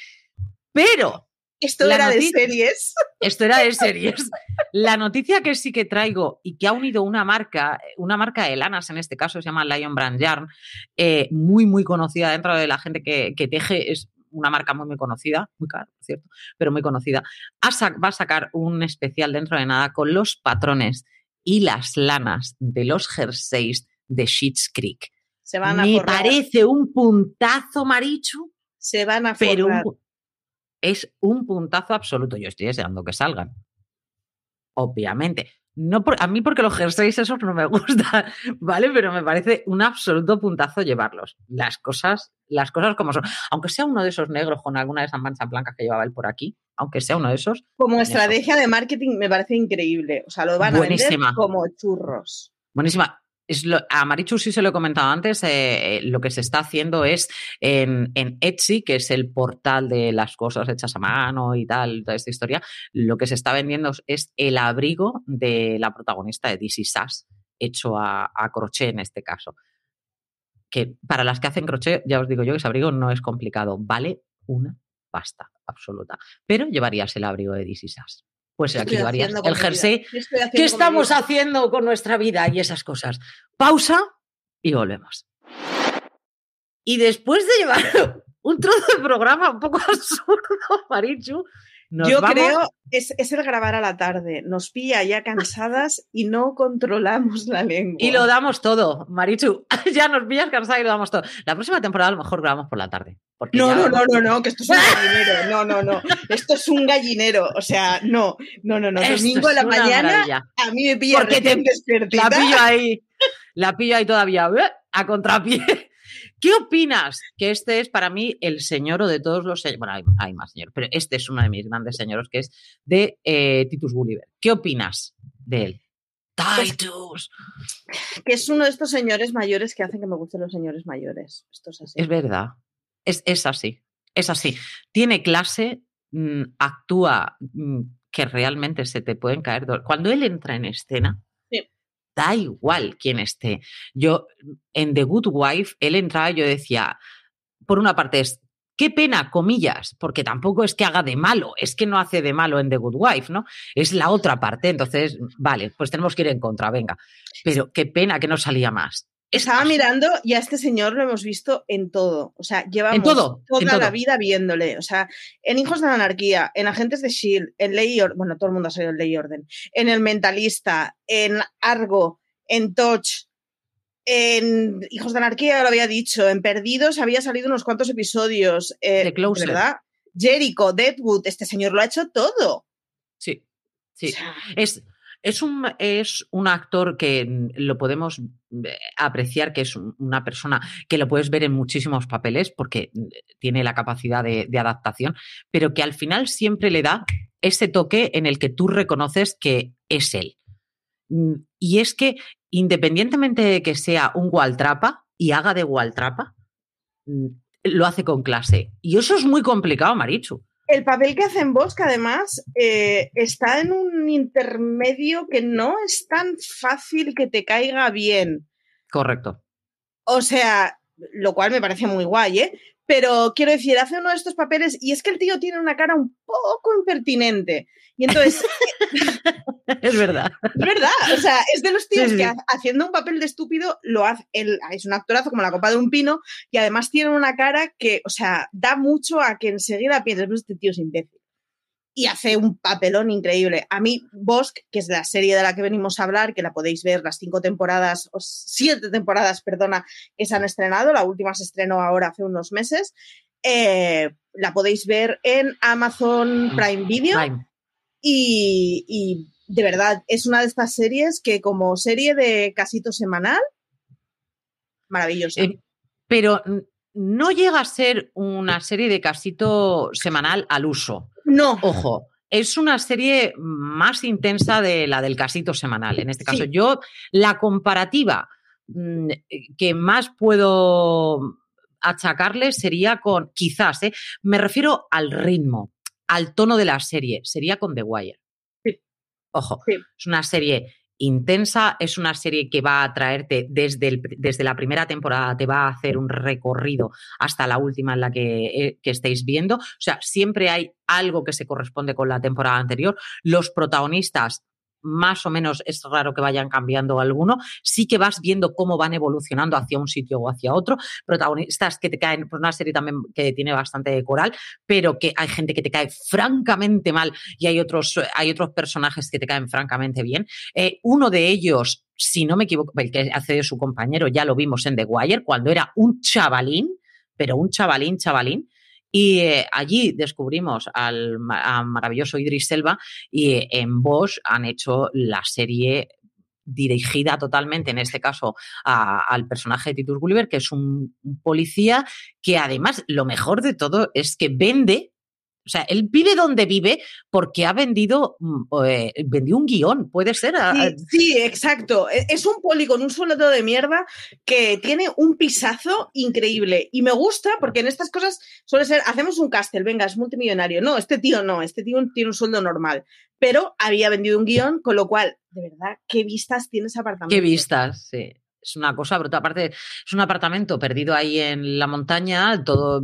Speaker 1: Pero
Speaker 2: Esto era de series.
Speaker 1: esto era de series. La noticia que sí que traigo y que ha unido una marca, una marca de lanas en este caso, se llama Lion Brand Yarn, eh, muy, muy conocida dentro de la gente que, que teje, es una marca muy, muy conocida, muy cara, por cierto, pero muy conocida. Va a sacar un especial dentro de nada con los patrones y las lanas de los jerseys de Sheets Creek.
Speaker 2: Se van a
Speaker 1: Me
Speaker 2: forrar.
Speaker 1: parece un puntazo, Marichu,
Speaker 2: Se van a
Speaker 1: pero un es un puntazo absoluto. Yo estoy deseando que salgan. Obviamente. No por- a mí porque los jerseys esos no me gustan, ¿vale? Pero me parece un absoluto puntazo llevarlos. Las cosas, las cosas como son. Aunque sea uno de esos negros con alguna de esas manchas blancas que llevaba él por aquí, aunque sea uno de esos,
Speaker 2: Como estrategia de marketing me parece increíble. O sea, lo van a vender como churros.
Speaker 1: Buenísima. A Marichu sí se lo he comentado antes, eh, eh, lo que se está haciendo es en, en Etsy, que es el portal de las cosas hechas a mano y tal, toda esta historia, lo que se está vendiendo es el abrigo de la protagonista de DC Sass, hecho a, a crochet en este caso. Que para las que hacen crochet, ya os digo yo que ese abrigo no es complicado, vale una pasta absoluta. Pero llevarías el abrigo de DC Sass. Pues
Speaker 2: ¿Qué
Speaker 1: aquí
Speaker 2: con
Speaker 1: el jersey
Speaker 2: ¿Qué
Speaker 1: ¿Qué estamos haciendo con nuestra vida y esas cosas? Pausa y volvemos. Y después de llevar un trozo de programa un poco absurdo, Marichu, nos
Speaker 2: Yo
Speaker 1: vamos-
Speaker 2: creo es, es el grabar a la tarde. Nos pilla ya cansadas y no controlamos la lengua.
Speaker 1: Y lo damos todo, Marichu. ya nos pillas cansada y lo damos todo. La próxima temporada a lo mejor grabamos por la tarde.
Speaker 2: No,
Speaker 1: ya
Speaker 2: no, no, no, no, que esto es un gallinero. No, no, no. Esto es un gallinero. O sea, no, no, no, no.
Speaker 1: Esto
Speaker 2: Domingo a la mañana
Speaker 1: maravilla.
Speaker 2: a mí me pilla
Speaker 1: Porque te-
Speaker 2: despertita.
Speaker 1: La pillo ahí, la pillo ahí todavía, a contrapié. ¿Qué opinas? Que este es para mí el señor de todos los señores. Bueno, hay, hay más señores, pero este es uno de mis grandes señores, que es de eh, Titus Gulliver. ¿Qué opinas de él? Titus.
Speaker 2: Que es uno de estos señores mayores que hacen que me gusten los señores mayores. Esto es así.
Speaker 1: Es verdad. Es, es así. Es así. Tiene clase, mm, actúa mm, que realmente se te pueden caer. do- Cuando él entra en escena. Da igual quién esté. Yo, en The Good Wife, él entraba y yo decía, por una parte es, qué pena, comillas, porque tampoco es que haga de malo, es que no hace de malo en The Good Wife, ¿no? Es la otra parte, entonces, vale, pues tenemos que ir en contra, venga. Pero qué pena que no salía más. Es
Speaker 2: Estaba mirando y a este señor lo hemos visto en todo. O sea, llevamos
Speaker 1: todo, en
Speaker 2: toda la vida viéndole. O sea, en Hijos de la Anarquía, en Agentes de S.H.I.E.L.D., en Ley y Orden, bueno, todo el mundo ha salido en Ley y Orden, en El Mentalista, en Argo, en Touch, en Hijos de Anarquía, ya lo había dicho, en Perdidos había salido unos cuantos episodios. eh,
Speaker 1: The Closer.
Speaker 2: ¿Verdad? Jericho, Deadwood, este señor lo ha hecho todo.
Speaker 1: Sí,
Speaker 2: O
Speaker 1: sí.
Speaker 2: sea,
Speaker 1: Es, es, un, es un actor que mm, lo podemos eh, apreciar, que es un- una persona que lo puedes ver en muchísimos papeles porque mm, tiene la capacidad de, adaptación, pero que al final siempre le da ese toque en el que tú reconoces que es él. Mm, Y es que independientemente de que sea un Waltrapa y haga de Waltrapa, mm, lo hace con clase. Y eso es muy complicado, Marichu.
Speaker 2: El papel que hace en Bosque, además, eh, está en un intermedio que no es tan fácil que te caiga bien.
Speaker 1: Correcto.
Speaker 2: O sea, lo cual me parece muy guay, ¿eh? Pero quiero decir, hace uno de estos papeles y es que el tío tiene una cara un poco impertinente. Y entonces,
Speaker 1: es verdad.
Speaker 2: es verdad, o sea, es de los tíos
Speaker 1: Sí,
Speaker 2: que
Speaker 1: sí.
Speaker 2: haciendo un papel de estúpido lo hace, él es un actorazo como la copa de un pino y además tiene una cara que, o sea, da mucho a que enseguida pienses, pues este tío es imbécil. Y hace un papelón increíble. A mí, Bosque, que es la serie de la que venimos a hablar, que la podéis ver las cinco temporadas, o siete temporadas, perdona, que se han estrenado, la última se estrenó ahora hace unos meses, eh, la podéis ver en Amazon Prime Video.
Speaker 1: Prime.
Speaker 2: Y, y de verdad, es una de estas series que como serie de casito semanal, maravillosa.
Speaker 1: Eh, pero mm, no llega a ser una serie de casito semanal al uso.
Speaker 2: No.
Speaker 1: Ojo, es una serie más intensa de la del casito semanal. En este caso, yo la comparativa mm, que más puedo achacarle sería con, quizás, ¿eh? me refiero al ritmo, al tono de la serie, sería con The Wire. Ojo, es una serie intensa, es una serie que va a traerte desde, desde la primera temporada, te va a hacer un recorrido hasta la última en la que, eh, que estéis viendo. O sea, siempre hay algo que se corresponde con la temporada anterior. Los protagonistas más o menos es raro que vayan cambiando alguno, sí que vas viendo cómo van evolucionando hacia un sitio o hacia otro, protagonistas que te caen, por una serie también que tiene bastante coral, pero que hay gente que te cae francamente mal y hay otros, hay otros personajes que te caen francamente bien. Eh, uno de ellos, si no me equivoco, el que hace de su compañero, ya lo vimos en The Wire, cuando era un chavalín, pero un chavalín, chavalín, y eh, allí descubrimos al maravilloso Idris Elba y en Bosch han hecho la serie dirigida totalmente, en este caso, al personaje de Titus Gulliver, que es un, policía que además lo mejor de todo es que vende o sea, él vive donde vive porque ha vendido, mm, eh, vendió un guion, puede ser.
Speaker 2: Sí, exacto. E, es un poli con un sueldo de mierda que tiene un pisazo increíble. Y me gusta porque en estas cosas suele ser, hacemos un castel, venga, es multimillonario. No, este tío no, este tío tiene un sueldo normal. Pero había vendido un guion, con lo cual, de verdad, ¿qué vistas tiene ese apartamento?
Speaker 1: ¿Qué vistas? Sí es una cosa brutal. Aparte, es un apartamento perdido ahí en la montaña, todo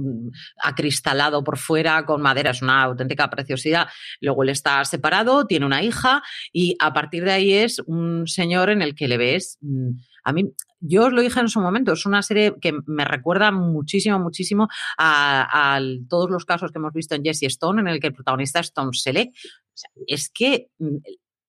Speaker 1: acristalado por fuera con madera, es una auténtica preciosidad. Luego él está separado, tiene una hija y a partir de ahí es un señor en el que le ves. Mm, a mí, yo os lo dije en su momento, es una serie que me recuerda muchísimo, muchísimo a, todos los casos que hemos visto en Jesse Stone, en el que el protagonista es Tom Selleck. es que, mm,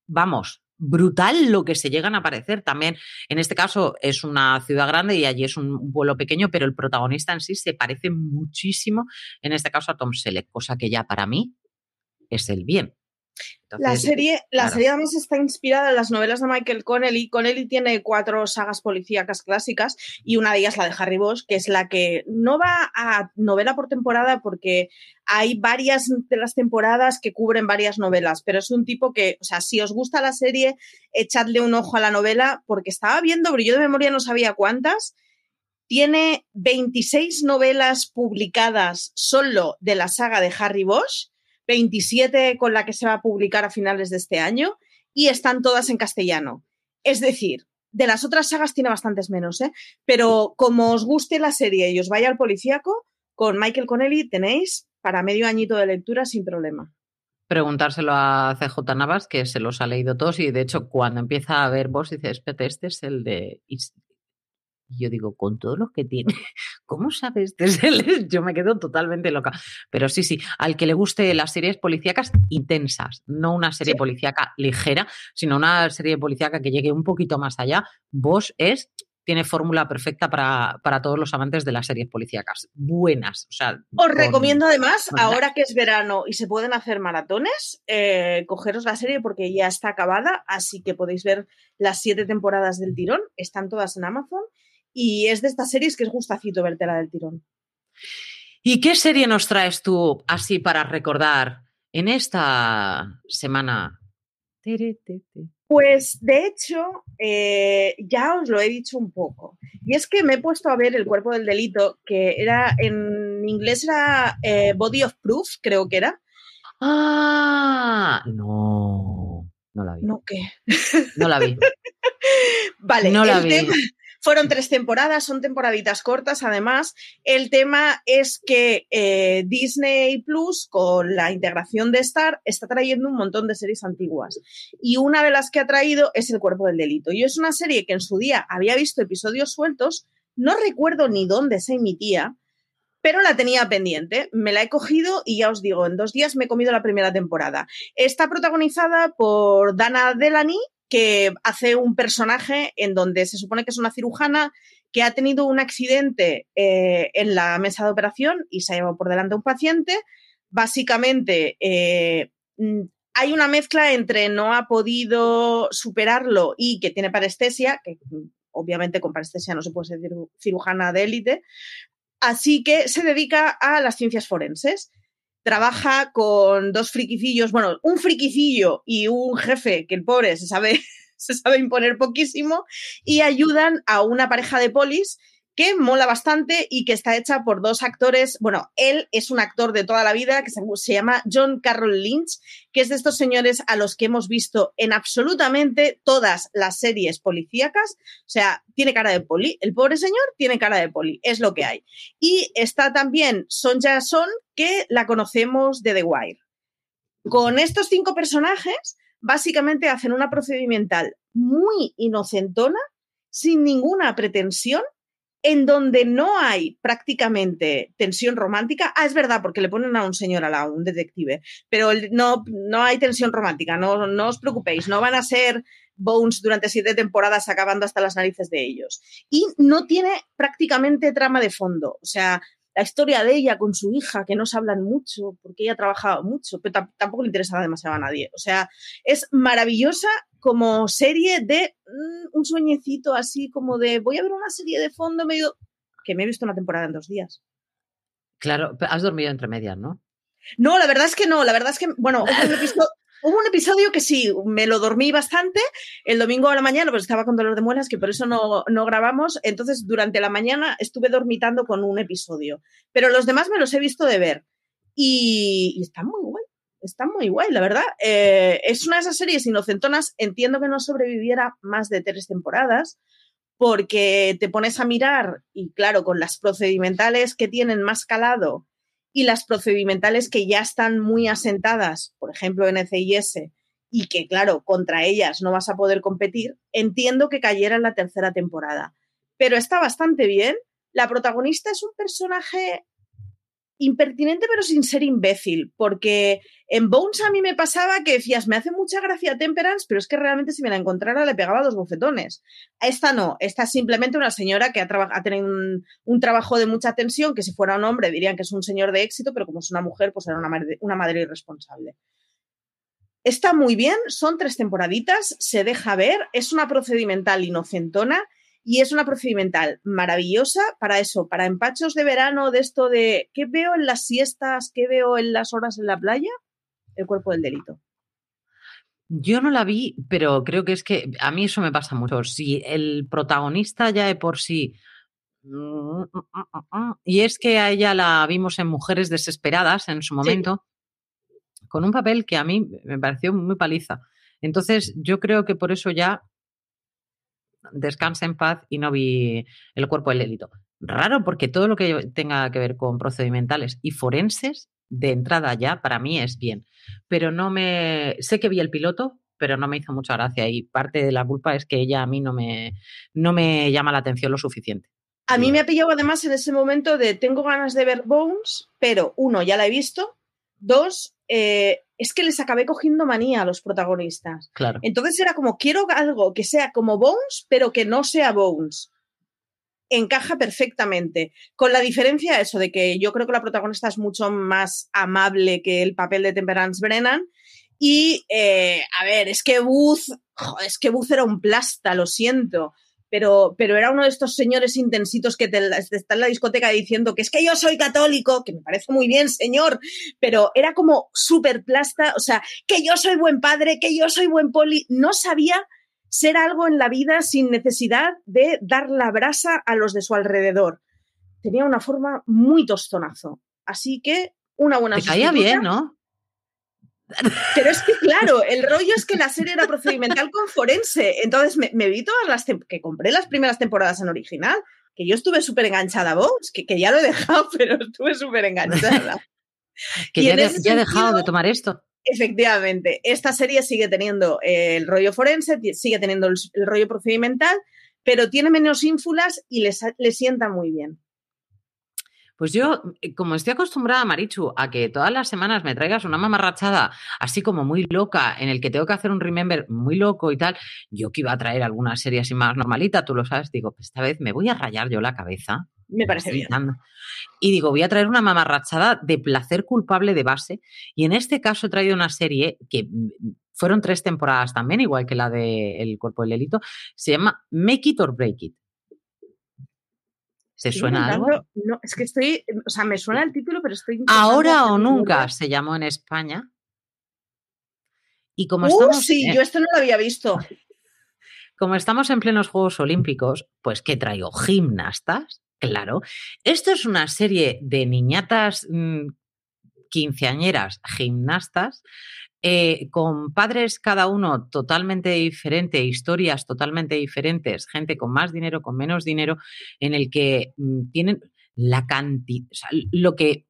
Speaker 1: vamos, brutal lo que se llegan a parecer. También, en este caso, es una ciudad grande y allí es un pueblo pequeño, pero el protagonista en sí se parece muchísimo, en este caso, a Tom Selleck, cosa que ya para mí es el bien
Speaker 2: la serie, la serie además está inspirada en las novelas de Michael Connelly. Connelly tiene cuatro sagas policíacas clásicas y una de ellas la de Harry Bosch, que es la que no va a novela por temporada porque hay varias de las temporadas que cubren varias novelas, pero es un tipo que, o sea, si os gusta la serie, echadle un ojo a la novela porque estaba viendo, pero yo de memoria no sabía cuántas. Tiene 26 novelas publicadas solo de la saga de Harry Bosch 27 con la que se va a publicar a finales de este año y están todas en castellano. Es decir, de las otras sagas tiene bastantes menos, ¿eh? pero como os guste la serie y os vaya al policíaco, con Michael Connelly tenéis para medio añito de lectura sin problema.
Speaker 1: Preguntárselo a CJ Navas, que se los ha leído todos, y de hecho, cuando empieza a ver vos, dice: Espérate, este es el de y yo digo, con todo lo que tiene, ¿cómo sabes? Yo me quedo totalmente loca. Pero sí, sí, al que le guste las series policíacas intensas, no una serie policíaca ligera, sino una serie policíaca que llegue un poquito más allá, vos es tiene fórmula perfecta para, para, todos los amantes de las series policíacas. Buenas. O sea,
Speaker 2: Os recomiendo además, ahora que es verano y se pueden hacer maratones, eh, cogeros la serie porque ya está acabada, así que podéis ver las siete temporadas del tirón. Están todas en Amazon y es de estas series que es gustacito verte la del tirón.
Speaker 1: ¿Y qué serie nos traes tú así para recordar en esta semana?
Speaker 2: Pues de hecho, eh, ya os lo he dicho un poco. Y es que me he puesto a ver El cuerpo del delito, que era en inglés era eh, Body of Proof, creo que era.
Speaker 1: Ah, no, no la vi.
Speaker 2: ¿No qué?
Speaker 1: No la vi.
Speaker 2: vale, no la vi. Fueron tres temporadas, son temporaditas cortas además. El tema es que eh, Disney Plus, con la integración de Star, está trayendo un montón de series antiguas. Y una de las que ha traído es El Cuerpo del Delito. Y es una serie que en su día había visto episodios sueltos, no recuerdo ni dónde se emitía, pero la tenía pendiente. Me la he cogido y ya os digo, en dos días me he comido la primera temporada. Está protagonizada por Dana Delany, que hace un personaje en donde se supone que es una cirujana que ha tenido un accidente eh, en la mesa de operación y se ha llevado por delante a un paciente. Básicamente, eh, mm, hay una mezcla entre no ha podido superarlo y que tiene parestesia, que mm, obviamente con parestesia no se puede ser cirujana de élite, Así que se dedica a las ciencias forenses. Trabaja con dos friquicillos, bueno, un friquicillo y un jefe, que el pobre se sabe, se sabe imponer poquísimo, y ayudan a una pareja de polis que mola bastante y que está hecha por dos actores. Bueno, él es un actor de toda la vida que se, llama John Carroll Lynch, que es de estos señores a los que hemos visto en absolutamente todas las series policíacas. O sea, tiene cara de poli. El pobre señor tiene cara de poli, es lo que hay. Y está también Sonja Son, que la conocemos de The Wire. Con estos cinco personajes, básicamente hacen una procedimental muy inocentona, sin ninguna pretensión, en donde no hay prácticamente tensión romántica. Ah, es verdad, porque le ponen a un señor lado, un detective, pero no, no hay tensión romántica, no, no os preocupéis, no van a ser Bones durante siete temporadas acabando hasta las narices de ellos. Y no tiene prácticamente trama de fondo, o sea, la historia de ella con su hija, que no se hablan mucho, porque ella ha trabajado mucho, pero tampoco le interesa demasiado a nadie. O sea, es maravillosa como serie de mm, un sueñecito así como de voy a ver una serie de fondo medio que me he visto una temporada en dos días.
Speaker 1: Claro, has dormido entre medias, ¿no?
Speaker 2: No, la verdad es que no, la verdad es que, bueno, hubo un episodio que sí, me lo dormí bastante, el domingo a la mañana, pues estaba con dolor de muelas, que por eso no, no grabamos, entonces durante la mañana estuve dormitando con un episodio, pero los demás me los he visto de ver y, y está muy guay está muy guay, la verdad. Eh, es una de esas series inocentonas. Entiendo que no sobreviviera más de tres temporadas, porque te pones a mirar y, claro, con las procedimentales que tienen más calado y las procedimentales que ya están muy asentadas, por ejemplo, en NCIS, y que, claro, contra ellas no vas a poder competir, entiendo que cayera en la tercera temporada. Pero está bastante bien. La protagonista es un personaje impertinente pero sin ser imbécil, porque en Bones a mí me pasaba que decías, me hace mucha gracia Temperance, pero es que realmente si me la encontrara le pegaba dos bofetones. Esta no, esta es simplemente una señora que ha, ha tenido un, trabajo de mucha tensión, que si fuera un hombre dirían que es un señor de éxito, pero como es una mujer, pues era una madre, una madre irresponsable. Está muy bien, son tres temporaditas, se deja ver, es una procedimental inocentona y es una procedimental maravillosa para eso, para empachos de verano, de esto de ¿qué veo en las siestas? ¿Qué veo en las horas en la playa? El cuerpo del delito.
Speaker 1: Yo no la vi, pero creo que es que a mí eso me pasa mucho. Si el protagonista ya de por sí. Y es que a ella la vimos en Mujeres Desesperadas en su momento, con un papel que a mí me pareció muy paliza. Entonces, yo creo que por eso ya descansa en paz y no vi el cuerpo del delito. Raro, porque todo lo que tenga que ver con procedimentales y forenses, de entrada ya, para mí es bien. Pero no me. Sé que vi el piloto, pero no me hizo mucha gracia. Y parte de la culpa es que ella a mí no me, no me llama la atención lo suficiente.
Speaker 2: A mí me ha pillado además en ese momento de tengo ganas de ver Bones, pero uno, ya la he visto. Dos, eh, es que les acabé cogiendo manía a los protagonistas.
Speaker 1: Claro.
Speaker 2: Entonces era como, quiero algo que sea como Bones, pero que no sea Bones. Encaja perfectamente. Con la diferencia eso de que yo creo que la protagonista es mucho más amable que el papel de Temperance Brennan. Y, eh, a ver, es que Booth, es que Booth era un plasta, lo siento pero, pero era uno de estos señores intensitos que te, está en la discoteca diciendo que es que yo soy católico, que me parece muy bien, señor, pero era como súper plasta, o sea, que yo soy buen padre, que yo soy buen poli, no sabía ser algo en la vida sin necesidad de dar la brasa a los de su alrededor. Tenía una forma muy tostonazo. Así que una buena
Speaker 1: Te caía bien, ¿no?
Speaker 2: Pero es que, claro, el rollo es que la serie era procedimental con forense. Entonces me, vi todas las que compré las primeras temporadas en original, que yo estuve súper enganchada a Bones, que, que, ya lo he dejado, pero estuve súper enganchada.
Speaker 1: que ya, he dejado de tomar esto.
Speaker 2: Efectivamente, esta serie sigue teniendo el rollo forense, sigue teniendo el, rollo procedimental, pero tiene menos ínfulas y le sienta muy bien.
Speaker 1: Pues yo, eh, como estoy acostumbrada, Marichu, a que todas las semanas me traigas una mamarrachada así como muy loca, en el que tengo que hacer un remember muy loco y tal, yo que iba a traer alguna serie así más normalita, tú lo sabes, digo, pues esta vez me voy a rayar yo la cabeza.
Speaker 2: Me parece bien.
Speaker 1: Y digo, voy a traer una mamarrachada de placer culpable de base. Y en este caso he traído una serie que mm, fueron tres temporadas también, igual que la de El cuerpo del delito. Se llama Make It or Break It. ¿Se suena algo?
Speaker 2: No, es que estoy, o sea, me suena el título, pero estoy...
Speaker 1: Ahora o nunca se llamó en España. Y como
Speaker 2: uh,
Speaker 1: estamos...
Speaker 2: sí, yo esto no lo había visto.
Speaker 1: Como estamos en plenos Juegos Olímpicos, pues ¿qué traigo? Gimnastas, claro. Esto es una serie de niñatas mm, quinceañeras gimnastas eh, con padres cada uno totalmente diferente, historias totalmente diferentes, gente con más dinero, con menos dinero, en el que mm, tienen la cantidad, lo que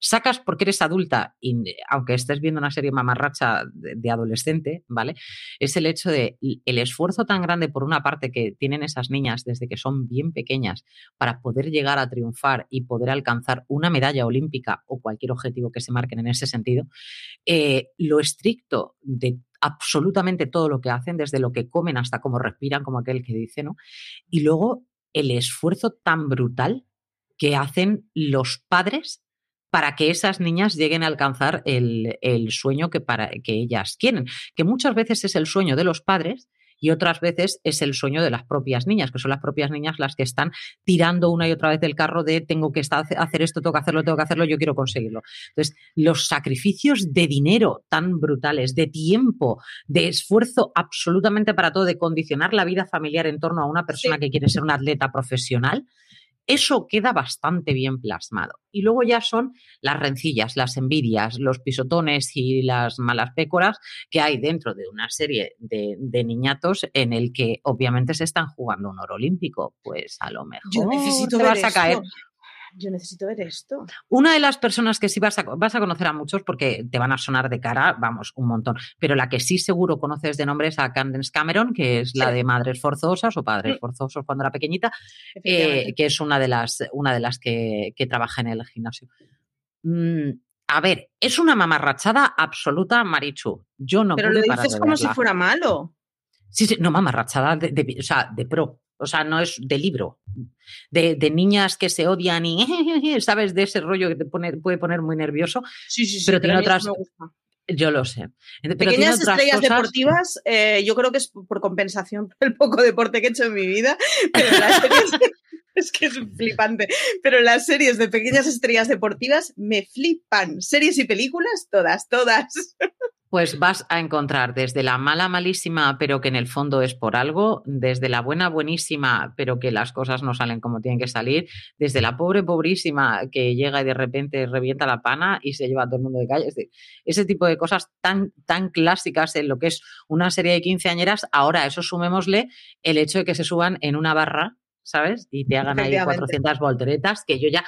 Speaker 1: sacas porque eres adulta, y aunque estés viendo una serie mamarracha de, adolescente, ¿vale? Es el hecho de el esfuerzo tan grande por una parte que tienen esas niñas desde que son bien pequeñas para poder llegar a triunfar y poder alcanzar una medalla olímpica o cualquier objetivo que se marquen en ese sentido, eh, lo estricto de absolutamente todo lo que hacen, desde lo que comen hasta cómo respiran, como aquel que dice, ¿no? Y luego el esfuerzo tan brutal que hacen los padres para que esas niñas lleguen a alcanzar el, sueño que, para, que ellas quieren, que muchas veces es el sueño de los padres y otras veces es el sueño de las propias niñas, que son las propias niñas las que están tirando una y otra vez del carro de tengo que hacer esto, tengo que hacerlo, tengo que hacerlo, yo quiero conseguirlo. Entonces, los sacrificios de dinero tan brutales, de tiempo, de esfuerzo absolutamente para todo, de condicionar la vida familiar en torno a una persona que quiere ser una atleta profesional, eso queda bastante bien plasmado. Y luego ya son las rencillas, las envidias, los pisotones y las malas pécoras que hay dentro de una serie de, niñatos en el que obviamente se están jugando un oro olímpico. Pues a lo mejor
Speaker 2: Yo necesito
Speaker 1: te vas a caer
Speaker 2: yo necesito ver esto.
Speaker 1: Una de las personas que sí vas a, vas a conocer a muchos porque te van a sonar de cara, vamos, un montón, pero la que sí seguro conoces de nombre es a Candence Cameron, que es la de Madres Forzosas o Padres mm. Forzosos cuando era pequeñita, eh, que es una de las, una de las que, trabaja en el gimnasio. Mm, a ver, es una mamarrachada absoluta, Marichu. Yo no
Speaker 2: Pero lo dices como si fuera malo.
Speaker 1: Sí, sí, no, mamarrachada de, o sea, de pro. O sea, no es de libro. De, niñas que se odian y, ¿sabes? De ese rollo que te pone, puede poner muy nervioso.
Speaker 2: Sí, sí, sí.
Speaker 1: Pero tiene otras. Yo lo sé.
Speaker 2: Pequeñas estrellas deportivas, eh, yo creo que es por compensación por el poco deporte que he hecho en mi vida. Pero es que es flipante. Pero las series de pequeñas estrellas deportivas me flipan. Series y películas, todas, todas.
Speaker 1: Pues vas a encontrar desde la mala malísima, pero que en el fondo es por algo, desde la buena buenísima, pero que las cosas no salen como tienen que salir, desde la pobre pobrísima que llega y de repente revienta la pana y se lleva a todo el mundo de calle. ese tipo de cosas tan, tan clásicas en lo que es una serie de quinceañeras, ahora eso sumémosle el hecho de que se suban en una barra ¿sabes? Y te hagan ahí 400 volteretas, que yo ya,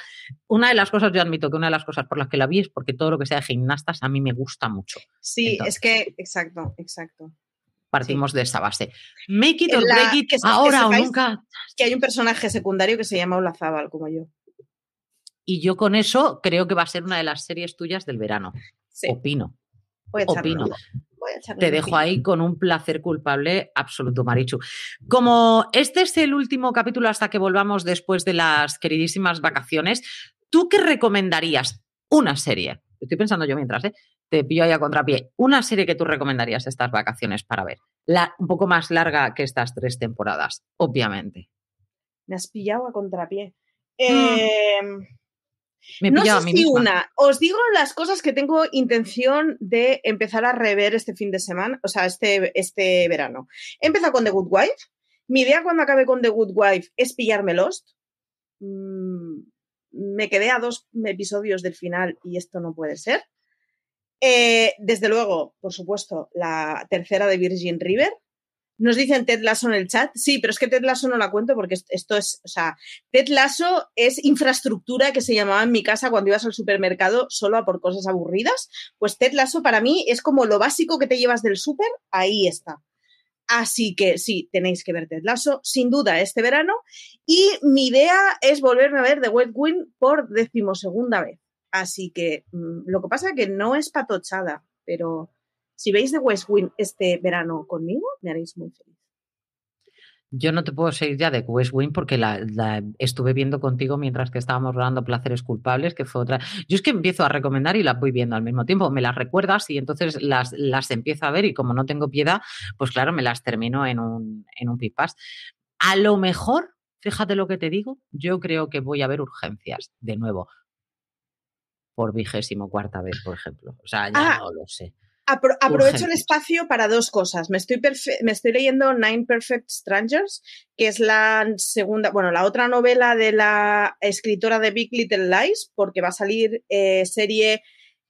Speaker 1: una de las cosas, yo admito que una de las cosas por las que la vi es porque todo lo que sea de gimnastas a mí me gusta mucho.
Speaker 2: Sí, es que, exacto, exacto.
Speaker 1: Partimos de esa base. Make it or break it, ahora o nunca.
Speaker 2: Que hay un personaje secundario que se llama Olazábal, como yo.
Speaker 1: Y yo con eso creo que va a ser una de las series tuyas del verano. Opino. Opino. Te dejo ahí con un placer culpable absoluto, Marichu. Como este es el último capítulo hasta que volvamos después de las queridísimas vacaciones, ¿tú qué recomendarías? Una serie. Estoy pensando yo mientras, ¿eh? Te pillo ahí a contrapié. Una serie que tú recomendarías estas vacaciones para ver. La, un poco más larga que estas tres temporadas, obviamente.
Speaker 2: Me has pillado a contrapié. Mm. Eh no sé si una. Os digo las cosas que tengo intención de empezar a rever este fin de semana, o sea, este, este verano. He empezado con The Good Wife. Mi idea cuando acabe con The Good Wife es pillarme Lost. Mm, me quedé a dos episodios del final y esto no puede ser. Eh, desde luego, por supuesto, la tercera de Virgin River, nos dicen Ted Lasso en el chat. Sí, pero es que Ted Lasso no la cuento porque esto es, o sea, Ted Lasso es infraestructura que se llamaba en mi casa cuando ibas al supermercado solo a por cosas aburridas. Pues Ted Lasso para mí es como lo básico que te llevas del súper, ahí está. Así que sí, tenéis que ver Ted Lasso, sin duda, este verano. Y mi idea es volverme a ver The West Wing por decimosegunda vez. Así que mm, lo que pasa es que no es patochada, pero si veis The West Wing este verano conmigo, me haréis muy feliz.
Speaker 1: Yo no te puedo seguir ya de West Wing porque la, estuve viendo contigo mientras que estábamos grabando Placeres Culpables, que fue otra. Yo es que empiezo a recomendar y las voy viendo al mismo tiempo. Me las recuerdas y entonces las, las empiezo a ver y como no tengo piedad, pues claro, me las termino en un, en un pipas. A lo mejor fíjate lo que te digo, yo creo que voy a ver urgencias de nuevo por vigésimo cuarta vez, por ejemplo. O sea, ya
Speaker 2: Ah,
Speaker 1: no lo sé.
Speaker 2: Apro- aprovecho el espacio para dos cosas. Me estoy, me estoy leyendo Nine Perfect Strangers, que es la segunda, bueno, la otra novela de la escritora de Big Little Lies, porque va a salir eh, serie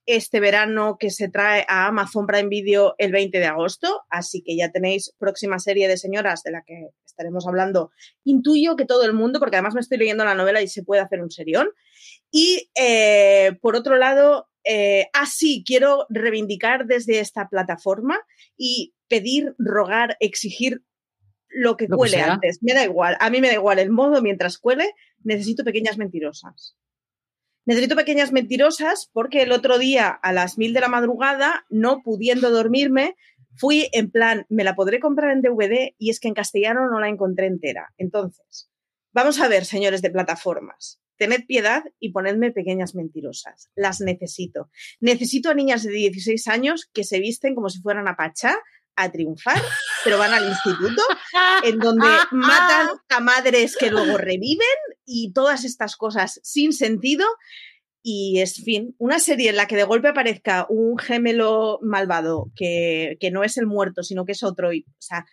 Speaker 2: este verano que se trae a Amazon Prime Video el 20 de agosto, así que ya tenéis próxima serie de señoras de la que estaremos hablando. Intuyo que todo el mundo, porque además me estoy leyendo la novela y se puede hacer un serión. Y eh, por otro lado, eh, ah, sí, quiero reivindicar desde esta plataforma y pedir, rogar, exigir lo que
Speaker 1: Lo
Speaker 2: cuele antes. Me da igual, a mí me da igual el modo mientras cuele, necesito pequeñas mentirosas. Necesito pequeñas mentirosas porque el otro día a las mil de la madrugada, no pudiendo dormirme, fui en plan, me la podré comprar en DVD y es que en castellano no la encontré entera. Entonces, vamos a ver, señores de plataformas, tened piedad y ponedme pequeñas mentirosas. Las necesito. Necesito a niñas de 16 años que se visten como si fueran a Pachá a triunfar, pero van al instituto, en donde matan a madres que luego reviven y todas estas cosas sin sentido. Y es fin, una serie en la que de golpe aparezca un gemelo malvado que, que no es el muerto, sino que es otro. Y, o sea,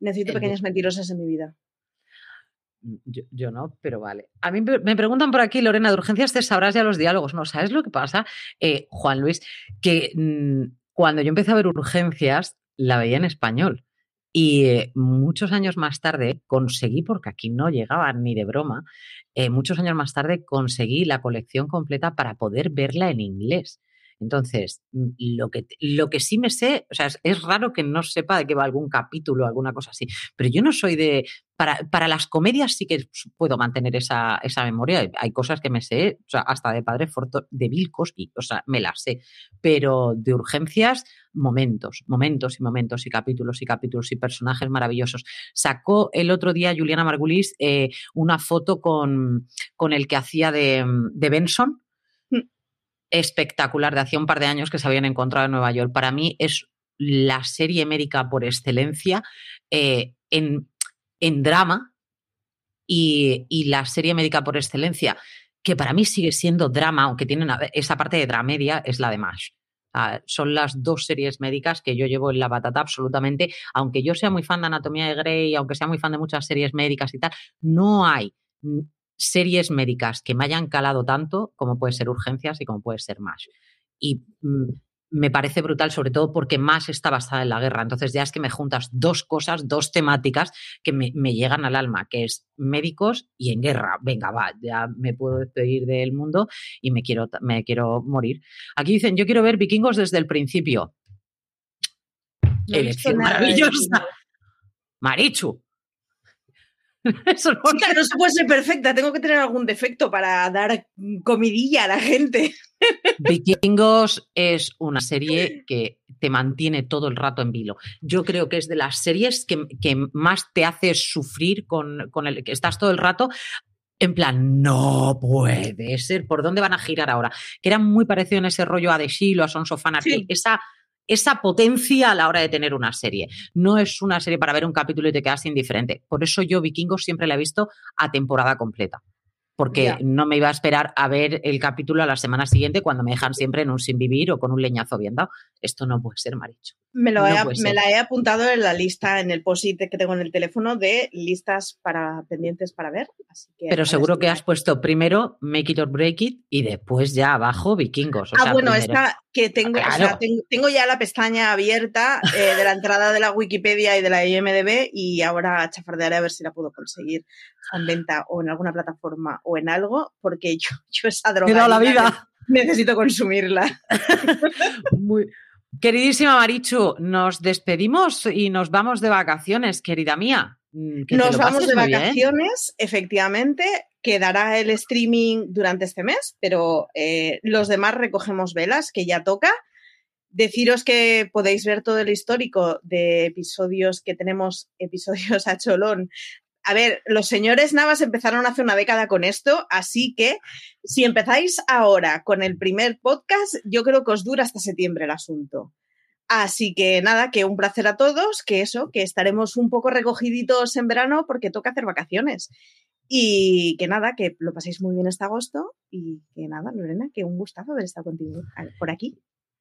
Speaker 2: necesito
Speaker 1: de-
Speaker 2: pequeñas mentirosas en mi vida.
Speaker 1: Yo, yo no, pero vale. A mí me preguntan por aquí, Lorena, de urgencias te sabrás ya los diálogos, ¿no? ¿Sabes lo que pasa, eh, Juan Luis? Que mm, cuando yo empecé a ver urgencias, la veía en español. Y eh, muchos años más tarde conseguí, porque aquí no llegaban ni de broma, eh, muchos años más tarde conseguí la colección completa para poder verla en inglés. Entonces, mm, lo que, lo que sí me sé, o sea, es, raro que no sepa de qué va algún capítulo o alguna cosa así, pero yo no soy de, para, para las comedias sí que puedo mantener esa, esa memoria. Hay- Hay cosas que me sé, o sea, hasta de Padre Forto, de Bill Cosby, o sea, me las sé. Pero de urgencias, momentos, momentos y momentos y capítulos y capítulos y personajes maravillosos. Sacó el otro día Juliana Margulis eh, una foto con, con el que hacía de, de Benson. Espectacular, de hacía un par de años que se habían encontrado en Nueva York. Para mí es la serie médica por excelencia eh, en, en drama y, y la serie médica por excelencia, que para mí sigue siendo drama, aunque tienen a- esa parte de dramedia, es la de MASH. Son las dos series médicas que yo llevo en la batata absolutamente. Aunque yo sea muy fan de Anatomía de Grey, aunque sea muy fan de muchas series médicas y tal, no hay series médicas que me hayan calado tanto como puede ser Urgencias y como puede ser MASH. Y mm, me parece brutal, sobre todo porque MASH está basada en la guerra. Entonces ya es que me juntas dos cosas, dos temáticas que me, me llegan al alma, que es médicos y en guerra. Venga, va, ya me puedo despedir del mundo y me quiero, me quiero morir. Aquí dicen, yo quiero ver vikingos desde el principio.
Speaker 2: No
Speaker 1: Elección maravillosa. Marichu. Eso no
Speaker 2: Chica, no se puede ser perfecta, tengo que tener algún defecto para dar comidilla a la gente.
Speaker 1: Vikingos es una serie que te mantiene todo el rato en vilo. Yo creo que es de las series que, que más te hace sufrir con, con el que estás todo el rato. En plan, no puede ser. ¿Por dónde van a girar ahora? Que era muy parecido en ese rollo a The Shield o a Sons of Anarchy.
Speaker 2: Sí.
Speaker 1: Esa, esa potencia a la hora de tener una serie. No es una serie para ver un capítulo y te quedas indiferente. Por eso yo Vikingos siempre la he visto a temporada completa. Porque no me iba a esperar a ver el capítulo a la semana siguiente cuando me dejan siempre en un sin vivir o con un leñazo bien dado. Esto no puede ser, Maricho.
Speaker 2: Me, lo
Speaker 1: No
Speaker 2: he-
Speaker 1: puede
Speaker 2: me la he apuntado en la lista, en el post-it que tengo en el teléfono de listas para pendientes para ver. así que
Speaker 1: Pero seguro que has puesto primero Make It or Break It y después ya abajo Vikingos. O
Speaker 2: ah,
Speaker 1: sea,
Speaker 2: bueno,
Speaker 1: primero-
Speaker 2: esta que tengo, o sea,
Speaker 1: Claro.
Speaker 2: tengo, tengo ya la pestaña abierta eh, de la entrada de la Wikipedia y de la IMDB y ahora chafardearé a ver si la puedo conseguir en venta o en alguna plataforma o en algo, porque yo, yo esa droga
Speaker 1: la vida.
Speaker 2: necesito consumirla.
Speaker 1: Muy- Queridísima Marichu, nos despedimos y nos vamos de vacaciones, querida mía. Mm,
Speaker 2: Nos vamos de
Speaker 1: bien.
Speaker 2: vacaciones, efectivamente. Quedará el streaming durante este mes, pero eh, los demás recogemos velas, que ya toca. Deciros que podéis ver todo el histórico de episodios que tenemos, episodios a cholón. A ver, los señores Navas empezaron hace una década con esto, así que si empezáis ahora con el primer podcast, yo creo que os dura hasta septiembre el asunto. Así que nada, que un placer a todos, que eso, que estaremos un poco recogiditos en verano porque toca hacer vacaciones. Y que nada, que lo paséis muy bien este agosto y que nada, Lorena, que un gustazo haber estado contigo por aquí.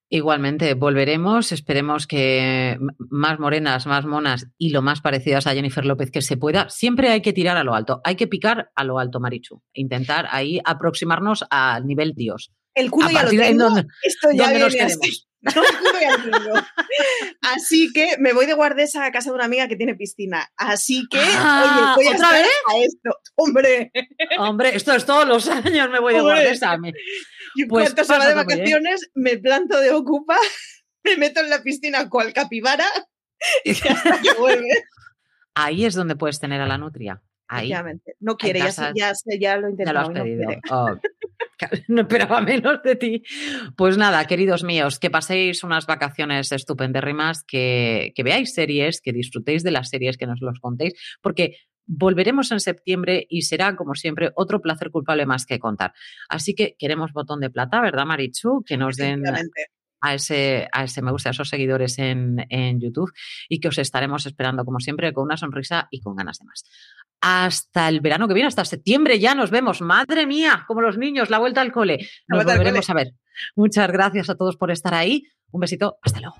Speaker 1: Igualmente, volveremos. Esperemos que más morenas, más monas y lo más parecidas a Jennifer López que se pueda. Siempre hay que tirar a lo alto. Hay que picar a lo alto, Marichu. Intentar ahí aproximarnos al nivel Dios.
Speaker 2: El culo ya lo tengo. Esto ya viene así. Así que me voy de guardesa a casa de una amiga que tiene piscina. Así que,
Speaker 1: ah, oye, ¿otra vez?
Speaker 2: a esto. Hombre.
Speaker 1: Hombre, esto es todos los años me voy de guardesa.
Speaker 2: Y pues cuando se va de vacaciones, me planto de ocupa, me meto en la piscina cual capibara y hasta que vuelve.
Speaker 1: Ahí es donde puedes tener a la nutria. Ahí.
Speaker 2: No quiere, ya, ya, ya, lo he intentado.
Speaker 1: Ya lo has pedido. Oh, no esperaba menos de ti. Pues nada, queridos míos, que paséis unas vacaciones estupendérrimas, que, que veáis series, que disfrutéis de las series, que nos los contéis, porque volveremos en septiembre y será, como siempre, otro placer culpable más que contar. Así que queremos botón de plata, ¿verdad, Marichu? Que nos den a ese, a ese me gusta, a esos seguidores en, en YouTube y que os estaremos esperando, como siempre, con una sonrisa y con ganas de más hasta el verano que viene, hasta septiembre ya nos vemos. Madre mía, como los niños, la vuelta al cole. Nos volveremos a ver. Muchas gracias a todos por estar ahí. Un besito, hasta luego.